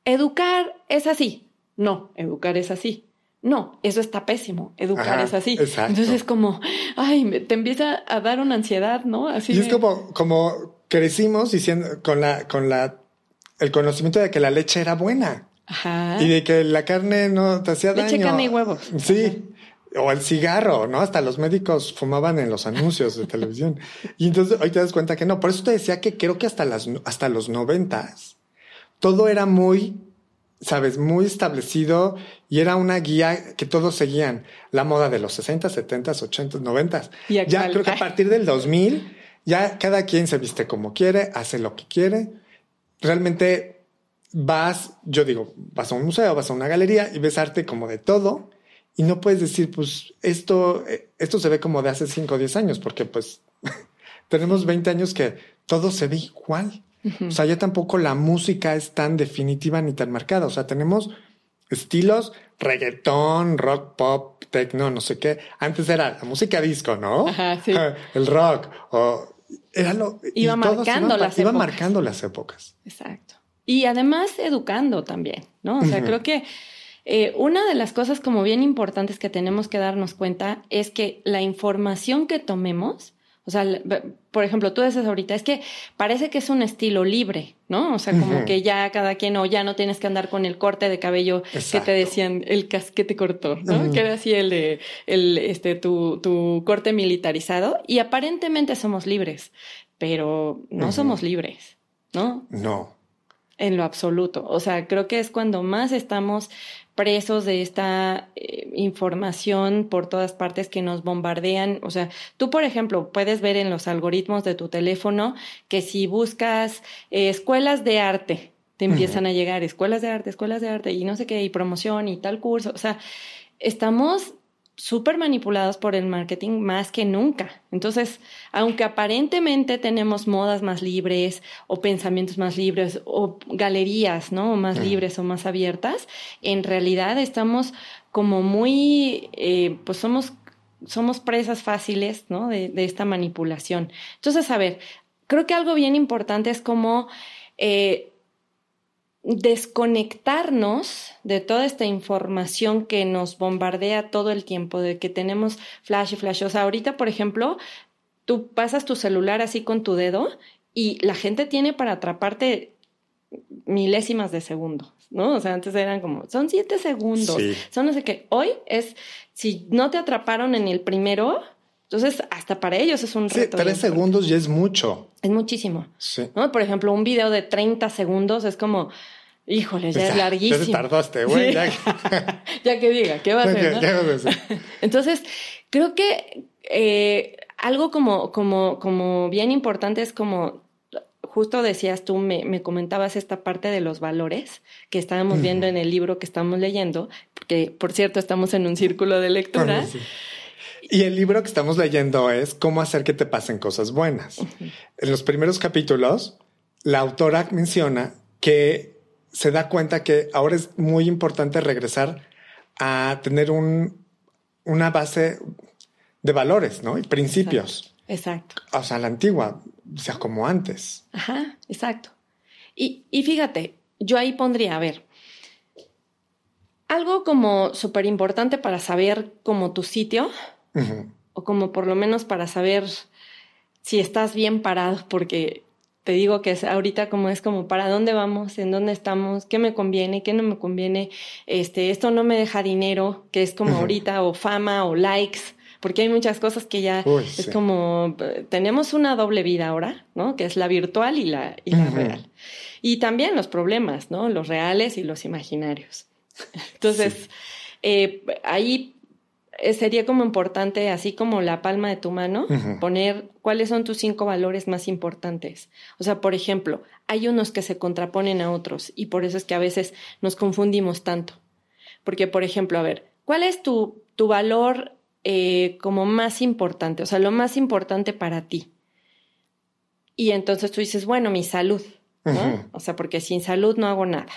Educar es así, no, educar es así. No, eso está pésimo. Educar es así. Entonces es como, ay, te empieza a dar una ansiedad, ¿no?
Así. Y es como, como crecimos diciendo con la, con la, el conocimiento de que la leche era buena. Ajá. Y de que la carne no te hacía daño.
Leche, carne y huevos.
Sí. O el cigarro, ¿no? Hasta los médicos fumaban en los anuncios de televisión. Y entonces hoy te das cuenta que no. Por eso te decía que creo que hasta las, hasta los noventas todo era muy sabes, muy establecido y era una guía que todos seguían. La moda de los 60, 70, 80, 90. ya creo que a [laughs] partir del 2000 ya cada quien se viste como quiere, hace lo que quiere. Realmente vas, yo digo, vas a un museo, vas a una galería y ves arte como de todo y no puedes decir, pues esto, esto se ve como de hace 5 o 10 años, porque pues [laughs] tenemos 20 años que todo se ve igual. O sea, ya tampoco la música es tan definitiva ni tan marcada. O sea, tenemos estilos reggaetón, rock, pop, techno, no sé qué. Antes era la música disco, ¿no?
Ajá, sí. [laughs]
El rock o era lo
iba marcando las
iba marcando las épocas.
Exacto. Y además educando también, ¿no? O sea, creo que eh, una de las cosas como bien importantes que tenemos que darnos cuenta es que la información que tomemos o sea, por ejemplo, tú dices ahorita, es que parece que es un estilo libre, ¿no? O sea, como que ya cada quien o ya no tienes que andar con el corte de cabello que te decían el casquete corto, ¿no? Que era así el de el este tu tu corte militarizado y aparentemente somos libres, pero no somos libres, ¿no?
No.
En lo absoluto. O sea, creo que es cuando más estamos presos de esta eh, información por todas partes que nos bombardean. O sea, tú, por ejemplo, puedes ver en los algoritmos de tu teléfono que si buscas eh, escuelas de arte, te empiezan a llegar escuelas de arte, escuelas de arte y no sé qué, y promoción y tal curso. O sea, estamos súper manipulados por el marketing más que nunca. Entonces, aunque aparentemente tenemos modas más libres o pensamientos más libres o galerías, ¿no? Más libres o más abiertas, en realidad estamos como muy, eh, pues somos, somos presas fáciles, ¿no? De, esta manipulación. Entonces, a ver, creo que algo bien importante es como... Eh, desconectarnos de toda esta información que nos bombardea todo el tiempo, de que tenemos flash y flash. O sea, ahorita, por ejemplo, tú pasas tu celular así con tu dedo y la gente tiene para atraparte milésimas de segundo, ¿no? O sea, antes eran como, son siete segundos, son no sé qué. Hoy es, si no te atraparon en el primero, entonces, hasta para ellos es un reto.
Sí, tres segundos ya es mucho.
Es muchísimo. Sí. ¿no? Por ejemplo, un video de 30 segundos es como, híjole, ya, es larguísimo.
Ya tardaste, güey. [laughs] Ya...
que diga, ¿qué va a hacer? [laughs] Entonces, creo que eh, algo como, como, como bien importante es como justo decías tú, me, me, comentabas esta parte de los valores que estábamos viendo en el libro que estamos leyendo, que por cierto estamos en un círculo de lectura.
Y el libro que estamos leyendo es Cómo hacer que te pasen cosas buenas. En los primeros capítulos, la autora menciona que se da cuenta que ahora es muy importante regresar a tener un, una base de valores, ¿no? Y principios.
Exacto.
O sea, la antigua, o sea, como antes.
Ajá, exacto. Y, y fíjate, yo ahí pondría, a ver, algo como súper importante para saber como tu sitio o como por lo menos para saber si estás bien parado, porque te digo que es ahorita como es como para dónde vamos, en dónde estamos, qué me conviene, qué no me conviene, este, esto no me deja dinero, que es como ahorita, o fama, o likes, porque hay muchas cosas que ya es como, tenemos una doble vida ahora, ¿no? Que es la virtual y la, y la real. Y también los problemas, ¿no? Los reales y los imaginarios. Entonces, eh, ahí sería como importante, así como la palma de tu mano, poner cuáles son tus cinco valores más importantes. O sea, por ejemplo, hay unos que se contraponen a otros y por eso es que a veces nos confundimos tanto. Porque, por ejemplo, a ver, ¿cuál es tu, tu valor eh, como más importante? O sea, lo más importante para ti. Y entonces tú dices, bueno, mi salud, ¿no? O sea, porque sin salud no hago nada.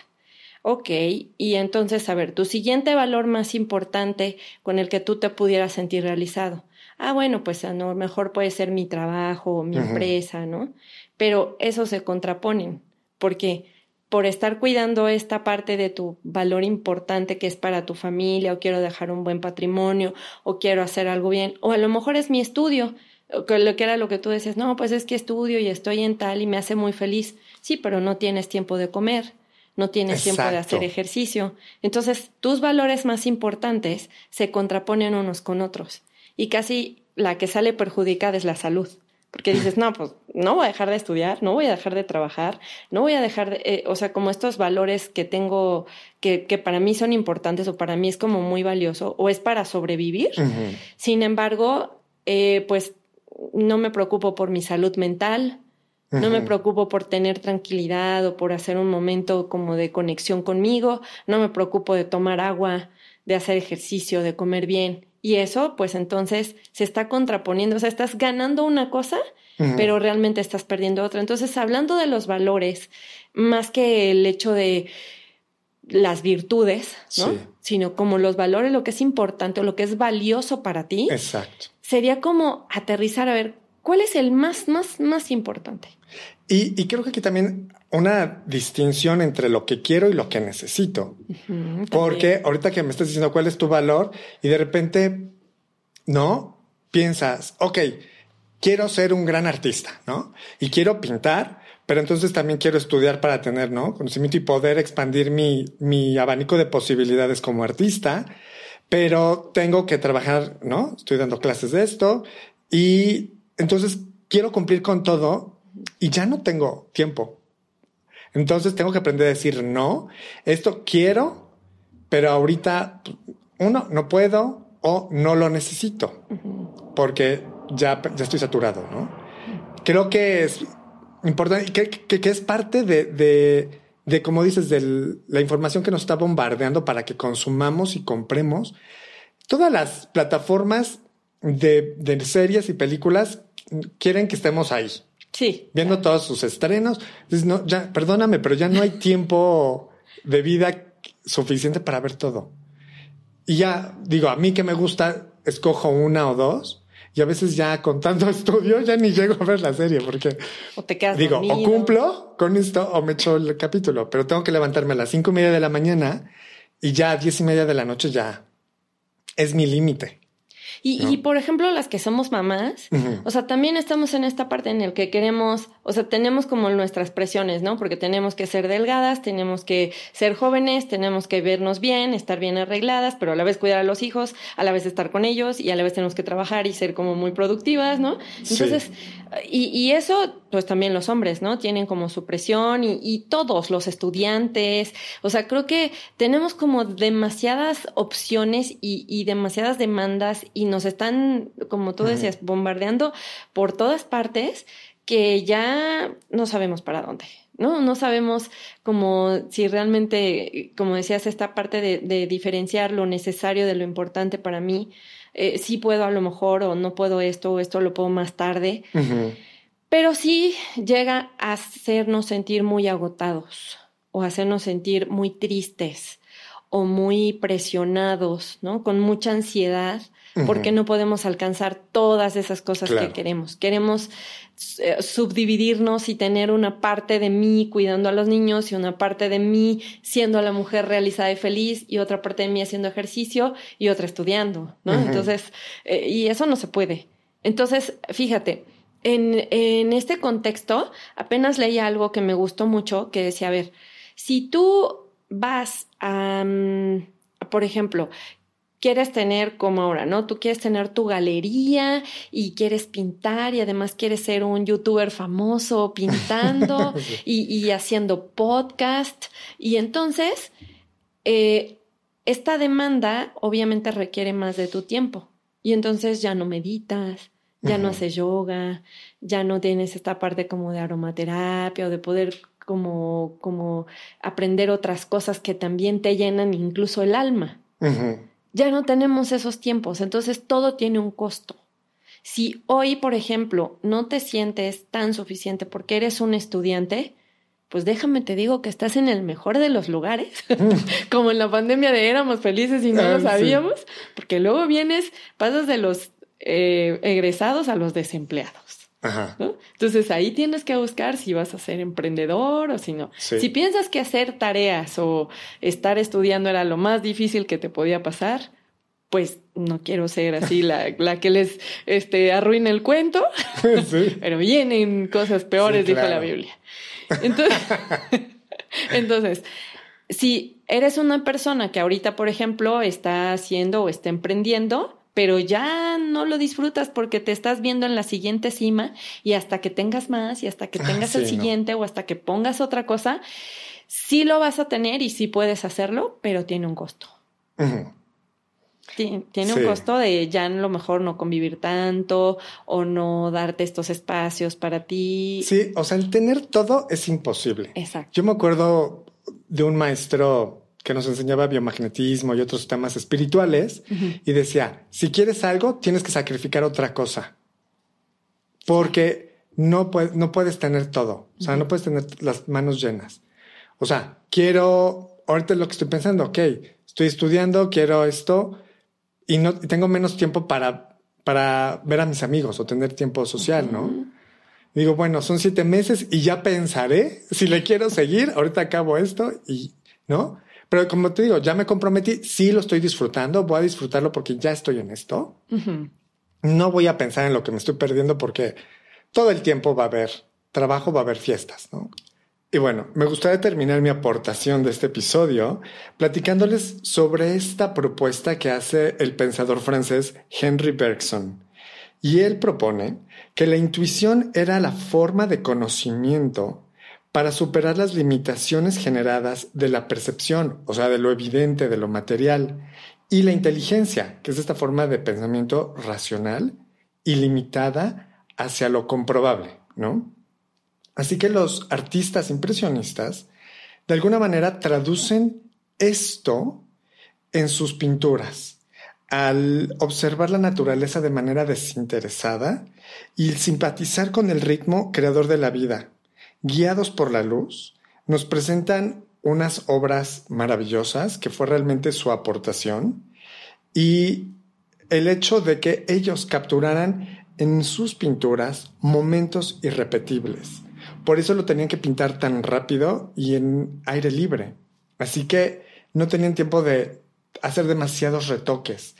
Ok, y entonces, a ver, tu siguiente valor más importante con el que tú te pudieras sentir realizado. Ah, bueno, pues a lo mejor puede ser mi trabajo o mi empresa, ¿no? Pero eso se contraponen, porque por estar cuidando esta parte de tu valor importante que es para tu familia, o quiero dejar un buen patrimonio, o quiero hacer algo bien, o a lo mejor es mi estudio, lo que era lo que tú decías, no, pues es que estudio y estoy en tal y me hace muy feliz. Sí, pero no tienes tiempo de comer no tienes tiempo de hacer ejercicio. Entonces, tus valores más importantes se contraponen unos con otros. Y casi la que sale perjudicada es la salud. Porque dices, [laughs] no, pues no voy a dejar de estudiar, no voy a dejar de trabajar, no voy a dejar de, eh, o sea, como estos valores que tengo, que, que, para mí son importantes o para mí es como muy valioso, o es para sobrevivir. Sin embargo, eh, pues no me preocupo por mi salud mental, no me preocupo por tener tranquilidad o por hacer un momento como de conexión conmigo. No me preocupo de tomar agua, de hacer ejercicio, de comer bien. Y eso, pues entonces se está contraponiendo. O sea, estás ganando una cosa, pero realmente estás perdiendo otra. Entonces, hablando de los valores, más que el hecho de las virtudes, ¿no? Sino como los valores, lo que es importante o lo que es valioso para ti.
Exacto.
Sería como aterrizar a ver cuál es el más, más, más importante.
Y, creo que aquí también una distinción entre lo que quiero y lo que necesito. Porque ahorita que me estás diciendo cuál es tu valor y de repente, ¿no? Piensas, ok, quiero ser un gran artista, ¿no? Y quiero pintar, pero entonces también quiero estudiar para tener, ¿no? Conocimiento y poder expandir mi, mi abanico de posibilidades como artista, pero tengo que trabajar, ¿no? Estoy dando clases de esto y entonces quiero cumplir con todo y ya no tengo tiempo. Entonces tengo que aprender a decir no. Esto quiero, pero ahorita uno no puedo o no lo necesito porque ya, ya estoy saturado, ¿no? Creo que es importante, que, que, que es parte de, de, de, como dices, de la información que nos está bombardeando para que consumamos y compremos. Todas las plataformas de, de series y películas quieren que estemos ahí.
Sí.
Viendo todos sus estrenos. no, ya, perdóname, pero ya no hay tiempo de vida suficiente para ver todo. Y ya digo, a mí que me gusta, escojo una o dos y a veces ya con tanto [laughs] estudio ya ni llego a ver la serie porque
o te quedas
digo,
dormido.
o cumplo con esto o me echo el capítulo, pero tengo que levantarme a las cinco y media de la mañana y ya a diez y media de la noche ya es mi límite.
Y,
¿no?
y, por ejemplo, las que somos mamás, o sea, también estamos en esta parte en el que queremos, o sea, tenemos como nuestras presiones, ¿no? Porque tenemos que ser delgadas, tenemos que ser jóvenes, tenemos que vernos bien, estar bien arregladas, pero a la vez cuidar a los hijos, a la vez estar con ellos y a la vez tenemos que trabajar y ser como muy productivas, ¿no?
Sí.
Y, y eso, pues también los hombres, ¿no? Tienen como su presión y, y todos los estudiantes, o sea, creo que tenemos como demasiadas opciones y, y demasiadas demandas y nos están, como tú decías, bombardeando por todas partes que ya no sabemos para dónde. ¿no? No sabemos como si realmente, como decías, esta parte de, de diferenciar lo necesario de lo importante para mí, eh, sí puedo a lo mejor o no puedo esto o esto lo puedo más tarde, pero sí llega a hacernos sentir muy agotados o hacernos sentir muy tristes o muy presionados, ¿no? Con mucha ansiedad porque no podemos alcanzar todas esas cosas
Claro.
que queremos. Queremos eh, subdividirnos y tener una parte de mí cuidando a los niños y una parte de mí siendo la mujer realizada y feliz y otra parte de mí haciendo ejercicio y otra estudiando, ¿no? Entonces, eh, y eso no se puede. Entonces, fíjate, en, en este contexto, apenas leí algo que me gustó mucho, que decía, a ver, si tú vas a, mm, por ejemplo, quieres tener como ahora, ¿no? Tú quieres tener tu galería y quieres pintar y además quieres ser un youtuber famoso pintando [laughs] y, y haciendo podcast. Y entonces, eh, esta demanda obviamente requiere más de tu tiempo. Y entonces ya no meditas, ya no haces yoga, ya no tienes esta parte como de aromaterapia o de poder como, como aprender otras cosas que también te llenan incluso el alma. Ya no tenemos esos tiempos, entonces todo tiene un costo. Si hoy, por ejemplo, no te sientes tan suficiente porque eres un estudiante, pues déjame te digo que estás en el mejor de los lugares, [laughs] como en la pandemia de éramos felices y no
Ah,
lo
sí.
sabíamos, porque luego vienes, pasas de los eh, egresados a los desempleados.
Ajá.
¿no? Entonces ahí tienes que buscar si vas a ser emprendedor o si no.
Sí.
Si piensas que hacer tareas o estar estudiando era lo más difícil que te podía pasar, pues no quiero ser así la, [laughs] la que les este, arruine el cuento, [laughs]
Sí.
pero vienen cosas peores,
Sí,
dijo la. Biblia. Entonces, [laughs] entonces, si eres una persona que ahorita, por ejemplo, está haciendo o está emprendiendo, pero ya no lo disfrutas porque te estás viendo en la siguiente cima y hasta que tengas más y hasta que
Ah,
tengas
sí,
el
no.
siguiente o hasta que pongas otra cosa, sí lo vas a tener y sí puedes hacerlo, pero tiene un costo. Tiene
Sí.
un costo de ya a lo mejor no convivir tanto o no darte estos espacios para ti.
Sí, o sea, el tener todo es imposible.
Exacto.
Yo me acuerdo de un maestro que nos enseñaba biomagnetismo y otros temas espirituales y decía, si quieres algo, tienes que sacrificar otra cosa. Porque no, puedes, no puedes tener todo. O sea, no puedes tener las manos llenas. O sea, quiero, ahorita es lo que estoy pensando, ok, estoy estudiando, quiero esto y no y tengo menos tiempo para, para ver a mis amigos o tener tiempo social, ¿no? Digo, bueno, son siete meses y ya pensaré si le quiero seguir. Ahorita acabo esto y no. Pero como te digo, ya me comprometí. Sí lo estoy disfrutando. Voy a disfrutarlo porque ya estoy en esto. No voy a pensar en lo que me estoy perdiendo porque todo el tiempo va a haber trabajo, va a haber fiestas, ¿no? Y bueno, me gustaría terminar mi aportación de este episodio platicándoles sobre esta propuesta que hace el pensador francés Henry Bergson. Y él propone que la intuición era la forma de conocimiento para superar las limitaciones generadas de la percepción, o sea, de lo evidente, de lo material, y la inteligencia, que es esta forma de pensamiento racional y limitada hacia lo comprobable, ¿no? Así que los artistas impresionistas, de alguna manera, traducen esto en sus pinturas al observar la naturaleza de manera desinteresada y simpatizar con el ritmo creador de la vida, guiados por la luz, nos presentan unas obras maravillosas que fue realmente su aportación y el hecho de que ellos capturaran en sus pinturas momentos irrepetibles. Por eso lo tenían que pintar tan rápido y en aire libre. Así que no tenían tiempo de hacer demasiados retoques.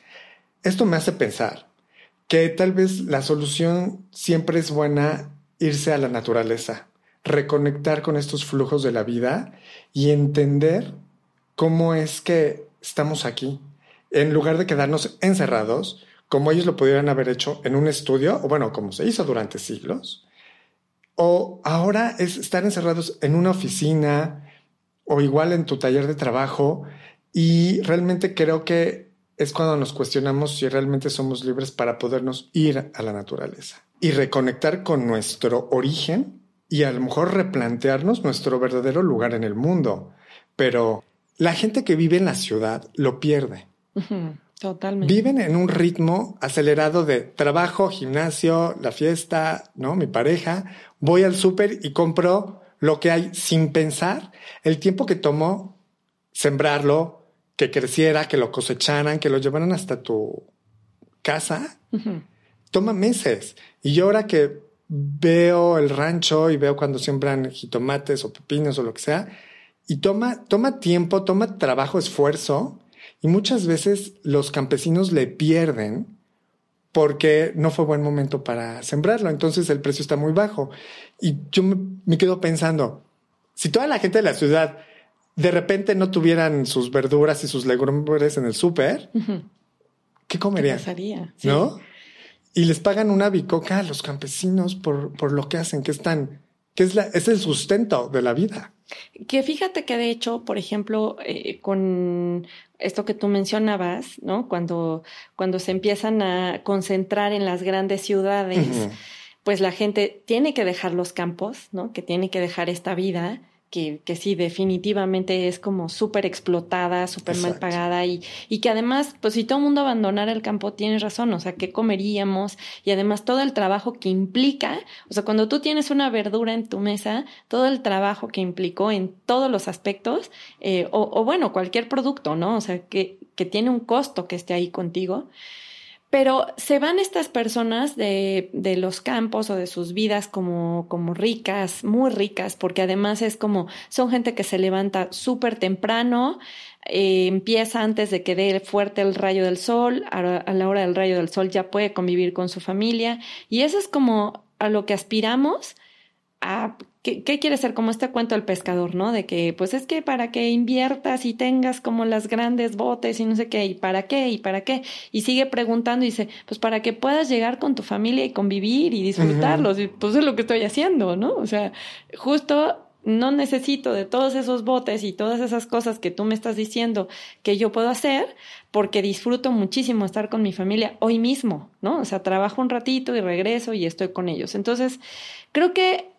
Esto me hace pensar que tal vez la solución siempre es buena irse a la naturaleza, reconectar con estos flujos de la vida y entender cómo es que estamos aquí, en lugar de quedarnos encerrados, como ellos lo pudieran haber hecho en un estudio, o bueno, como se hizo durante siglos, o ahora es estar encerrados en una oficina o igual en tu taller de trabajo y realmente creo que es cuando nos cuestionamos si realmente somos libres para podernos ir a la naturaleza y reconectar con nuestro origen y a lo mejor replantearnos nuestro verdadero lugar en el mundo. Pero la gente que vive en la ciudad lo pierde.
Totalmente.
Viven en un ritmo acelerado de trabajo, gimnasio, la fiesta, ¿no? Mi pareja. Voy al súper y compro lo que hay sin pensar el tiempo que tomó sembrarlo, que creciera, que lo cosecharan, que lo llevaran hasta tu casa. Toma meses. Y yo ahora que veo el rancho y veo cuando siembran jitomates o pepinos o lo que sea, y toma, toma tiempo, toma trabajo, esfuerzo y muchas veces los campesinos le pierden porque no fue buen momento para sembrarlo. Entonces el precio está muy bajo. Y yo me, quedo pensando, si toda la gente de la ciudad de repente no tuvieran sus verduras y sus legumbres en el súper, ¿qué comerían?
¿Qué
¿No? Y les pagan una bicoca a los campesinos por, por lo que hacen, que es tan, que es, la, es el sustento de la vida.
Que fíjate que de hecho, por ejemplo, eh, con esto que tú mencionabas, ¿no? Cuando, cuando se empiezan a concentrar en las grandes ciudades, pues la gente tiene que dejar los campos, ¿no? Que tiene que dejar esta vida que, que sí, definitivamente es como súper explotada, súper mal pagada y, y que además, pues si todo el mundo abandonara el campo, tienes razón, o sea, ¿qué comeríamos? Y además todo el trabajo que implica, o sea, cuando tú tienes una verdura en tu mesa, todo el trabajo que implicó en todos los aspectos, eh, o, o, bueno, cualquier producto, ¿no? O sea, que, que tiene un costo que esté ahí contigo. Pero se van estas personas de, de, los campos o de sus vidas como, como ricas, muy ricas, porque además es como, son gente que se levanta súper temprano, eh, empieza antes de que dé fuerte el rayo del sol, a, a la hora del rayo del sol ya puede convivir con su familia, y eso es como a lo que aspiramos a ¿Qué, ¿qué, quiere ser? Como este cuento del pescador, ¿no? De que, pues es que para que inviertas y tengas como las grandes botes y no sé qué, ¿y para qué? ¿Y para qué? Y sigue preguntando y dice, pues para que puedas llegar con tu familia y convivir y disfrutarlos. Y pues es lo que estoy haciendo, ¿no? O sea, justo no necesito de todos esos botes y todas esas cosas que tú me estás diciendo que yo puedo hacer porque disfruto muchísimo estar con mi familia hoy mismo, ¿no? O sea, trabajo un ratito y regreso y estoy con ellos. Entonces, creo que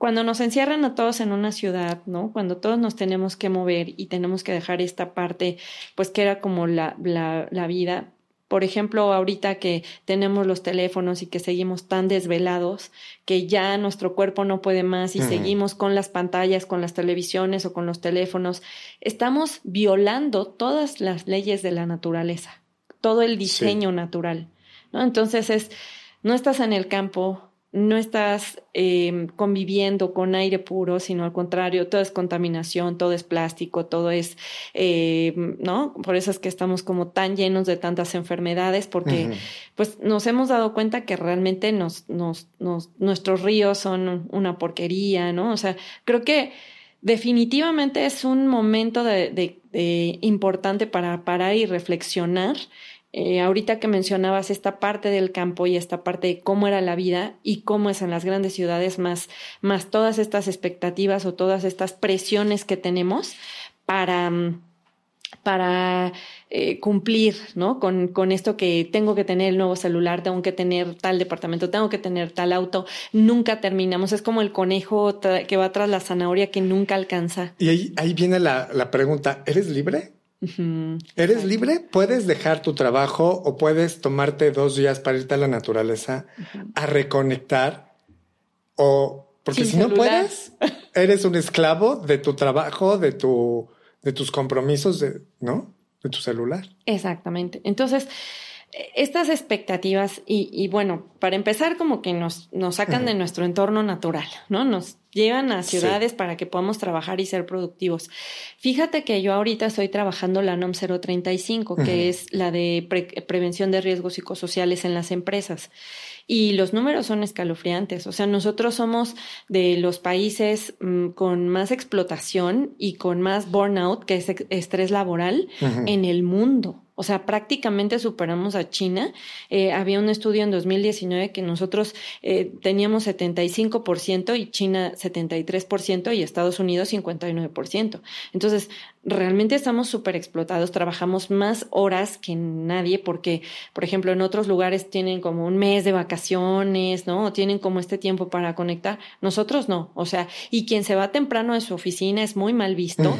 cuando nos encierran a todos en una ciudad, ¿no? Cuando todos nos tenemos que mover y tenemos que dejar esta parte, pues que era como la, la, la vida. Por ejemplo, ahorita que tenemos los teléfonos y que seguimos tan desvelados que ya nuestro cuerpo no puede más y seguimos con las pantallas, con las televisiones o con los teléfonos, estamos violando todas las leyes de la naturaleza, todo el diseño natural, ¿no? Entonces es, no estás en el campo, no estás eh, conviviendo con aire puro, sino al contrario, todo es contaminación, todo es plástico, todo es, eh, ¿no? Por eso es que estamos como tan llenos de tantas enfermedades, porque pues nos hemos dado cuenta que realmente nos, nos, nos, nuestros ríos son una porquería, ¿no? O sea, creo que definitivamente es un momento de, de, de importante para parar y reflexionar eh, ahorita que mencionabas esta parte del campo y esta parte de cómo era la vida y cómo es en las grandes ciudades, más, más todas estas expectativas o todas estas presiones que tenemos para, mm, para eh, cumplir, ¿no? Con, con esto que tengo que tener el nuevo celular, tengo que tener tal departamento, tengo que tener tal auto, nunca terminamos. Es como el conejo que va tras la zanahoria que nunca alcanza.
Y ahí, ahí viene la, la pregunta, ¿eres libre? ¿Eres libre? Puedes dejar tu trabajo o puedes tomarte dos días para irte a la naturaleza a reconectar o porque si no puedes, eres un esclavo de tu trabajo, de tu de tus compromisos, de, ¿no? De tu celular.
Exactamente. Entonces, estas expectativas y, bueno, para empezar como que nos, nos sacan de nuestro entorno natural, ¿no? Nos llevan a ciudades para que podamos trabajar y ser productivos. Fíjate que yo ahorita estoy trabajando la NOM 035, que es la de prevención de riesgos psicosociales en las empresas. Y los números son escalofriantes. O sea, nosotros somos de los países mm, con más explotación y con más burnout, que es estrés laboral, en el mundo. O sea, prácticamente superamos a China. Eh, había un estudio en 2019 que nosotros eh, teníamos 75% y China 73% y Estados Unidos 59%. Entonces, realmente estamos súper explotados, trabajamos más horas que nadie porque, por ejemplo, en otros lugares tienen como un mes de vacaciones, ¿no? O tienen como este tiempo para conectar. Nosotros no, o sea, y quien se va temprano a su oficina es muy mal visto,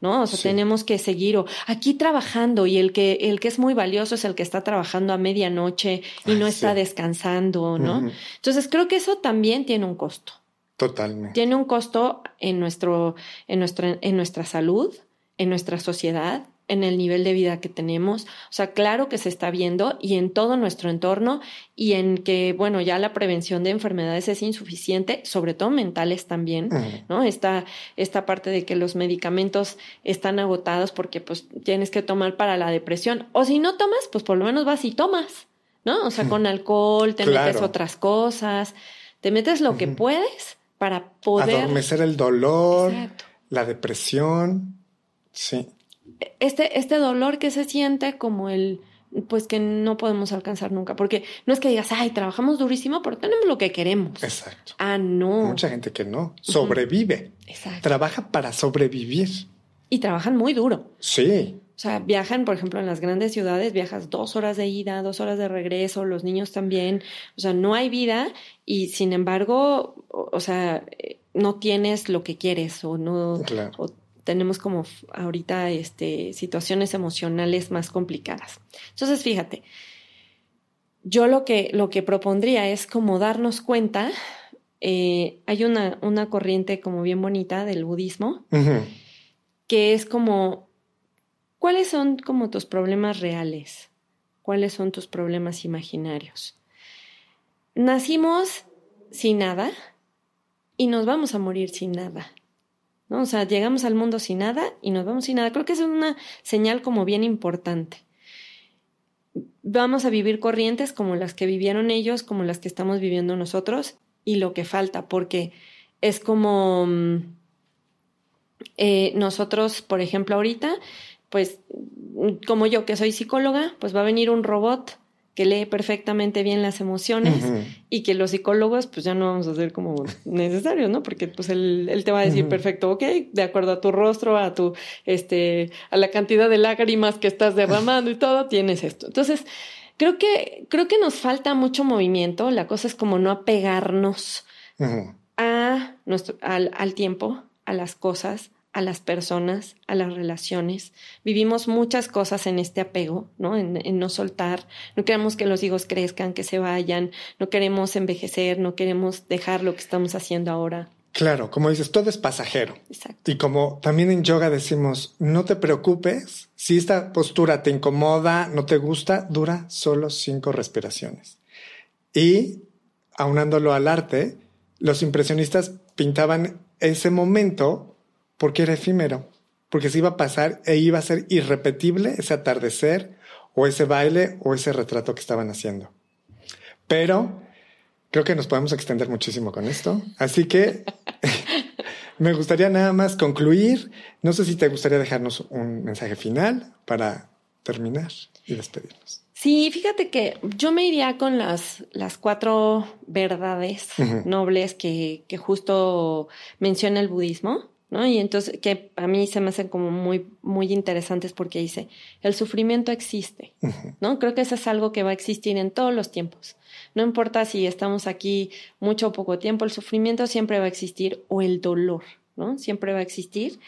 ¿no? O sea, tenemos que seguir o aquí trabajando y el que el que es muy valioso es el que está trabajando a medianoche y no está descansando, ¿no? Entonces creo que eso también tiene un costo.
Totalmente.
Tiene un costo en nuestro, en nuestra, en nuestra salud, en nuestra sociedad, en el nivel de vida que tenemos. O sea, claro que se está viendo y en todo nuestro entorno y en que, bueno, ya la prevención de enfermedades es insuficiente, sobre todo mentales también, ¿no? Esta, esta parte de que los medicamentos están agotados porque pues tienes que tomar para la depresión. O si no tomas, pues por lo menos vas y tomas, ¿no? O sea, con alcohol, te metes otras cosas, te metes lo que puedes para poder...
Adormecer el dolor, la depresión, sí
este, este dolor que se siente como el, pues que no podemos alcanzar nunca, porque no es que digas, ay, trabajamos durísimo, pero tenemos lo que queremos.
Exacto.
Ah, no.
Mucha gente que no, sobrevive. Exacto. Trabaja para sobrevivir.
Y trabajan muy duro.
Sí.
O sea, viajan, por ejemplo, en las grandes ciudades, viajas dos horas de ida, dos horas de regreso, los niños también. O sea, no hay vida y sin embargo, o, sea, eh, no tienes lo que quieres o no, claro tenemos como ahorita este, situaciones emocionales más complicadas. Entonces, fíjate, yo lo que, lo que propondría es como darnos cuenta, eh, hay una, una corriente como bien bonita del budismo, que es como, ¿cuáles son como tus problemas reales? ¿Cuáles son tus problemas imaginarios? Nacimos sin nada y nos vamos a morir sin nada. ¿No? O sea, llegamos al mundo sin nada y nos vamos sin nada. Creo que es una señal como bien importante. Vamos a vivir corrientes como las que vivieron ellos, como las que estamos viviendo nosotros y lo que falta, porque es como mm, eh, nosotros, por ejemplo, ahorita, pues como yo que soy psicóloga, pues va a venir un robot que lee perfectamente bien las emociones y que los psicólogos pues ya no vamos a ser como necesarios, ¿no? Porque pues él, él te va a decir perfecto, ok, de acuerdo a tu rostro, a tu, este, a la cantidad de lágrimas que estás derramando y todo, tienes esto. Entonces, creo que, creo que nos falta mucho movimiento, la cosa es como no apegarnos a nuestro, al, al tiempo, a las cosas, a las personas, a las relaciones. Vivimos muchas cosas en este apego, ¿no? En, no soltar. No queremos que los hijos crezcan, que se vayan. No queremos envejecer, no queremos dejar lo que estamos haciendo ahora.
Claro, como dices, todo es pasajero. Exacto. Y como también en yoga decimos, no te preocupes, si esta postura te incomoda, no te gusta, dura solo cinco respiraciones. Y aunándolo al arte, los impresionistas pintaban ese momento porque era efímero, porque se iba a pasar e iba a ser irrepetible ese atardecer o ese baile o ese retrato que estaban haciendo. Pero creo que nos podemos extender muchísimo con esto, así que [laughs] me gustaría nada más concluir. No sé si te gustaría dejarnos un mensaje final para terminar y despedirnos.
Sí, fíjate que yo me iría con las, las cuatro verdades nobles que, que justo menciona el budismo. ¿No? Y entonces, que a mí se me hacen como muy, muy interesantes porque dice, el sufrimiento existe, ¿no? Creo que eso es algo que va a existir en todos los tiempos. No importa si estamos aquí mucho o poco tiempo, el sufrimiento siempre va a existir o el dolor, ¿no? Siempre va a existir.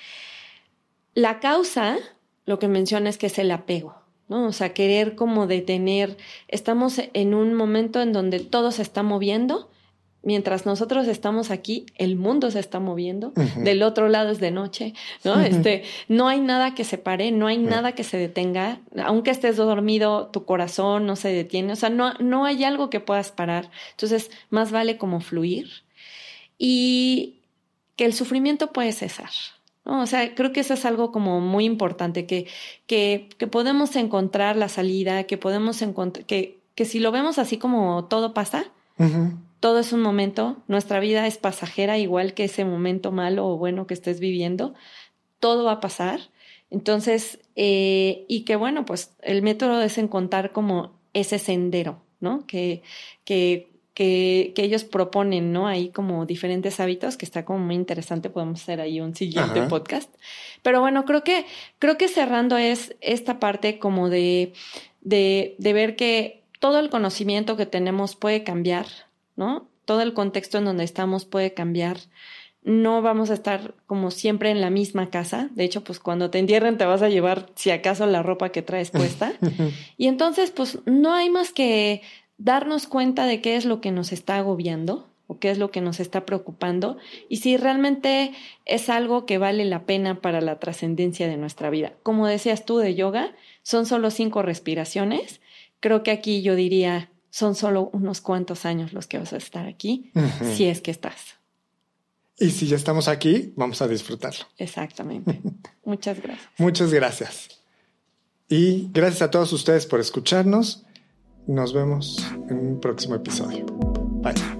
La causa, lo que menciona es que es el apego, ¿no? O sea, querer como detener, estamos en un momento en donde todo se está moviendo mientras nosotros estamos aquí, el mundo se está moviendo, del otro lado es de noche, ¿no? Este, no hay nada que se pare, no hay nada que se detenga, aunque estés dormido, tu corazón no se detiene, o sea, no, no hay algo que puedas parar. Entonces, más vale como fluir y que el sufrimiento puede cesar. ¿no? O sea, creo que eso es algo como muy importante, que, que, que podemos encontrar la salida, que podemos encontrar, que, que si lo vemos así como todo pasa, todo es un momento, nuestra vida es pasajera, igual que ese momento malo o bueno que estés viviendo, todo va a pasar. Entonces, eh, y que bueno, pues el método es encontrar como ese sendero, ¿no? Que, que, que, que, ellos proponen, ¿no? Ahí como diferentes hábitos, que está como muy interesante, podemos hacer ahí un siguiente podcast. Pero bueno, creo que, creo que cerrando es esta parte como de, de, de ver que todo el conocimiento que tenemos puede cambiar, ¿no? Todo el contexto en donde estamos puede cambiar. No vamos a estar como siempre en la misma casa. De hecho, pues cuando te entierren te vas a llevar, si acaso, la ropa que traes puesta. [laughs] y entonces, pues no hay más que darnos cuenta de qué es lo que nos está agobiando o qué es lo que nos está preocupando y si realmente es algo que vale la pena para la trascendencia de nuestra vida. Como decías tú de yoga, son solo cinco respiraciones. Creo que aquí yo diría, son solo unos cuantos años los que vas a estar aquí, si es que estás.
Y si ya estamos aquí, vamos a disfrutarlo.
Exactamente. [laughs] Muchas gracias.
Muchas gracias. Y gracias a todos ustedes por escucharnos. Nos vemos en un próximo episodio. Bye.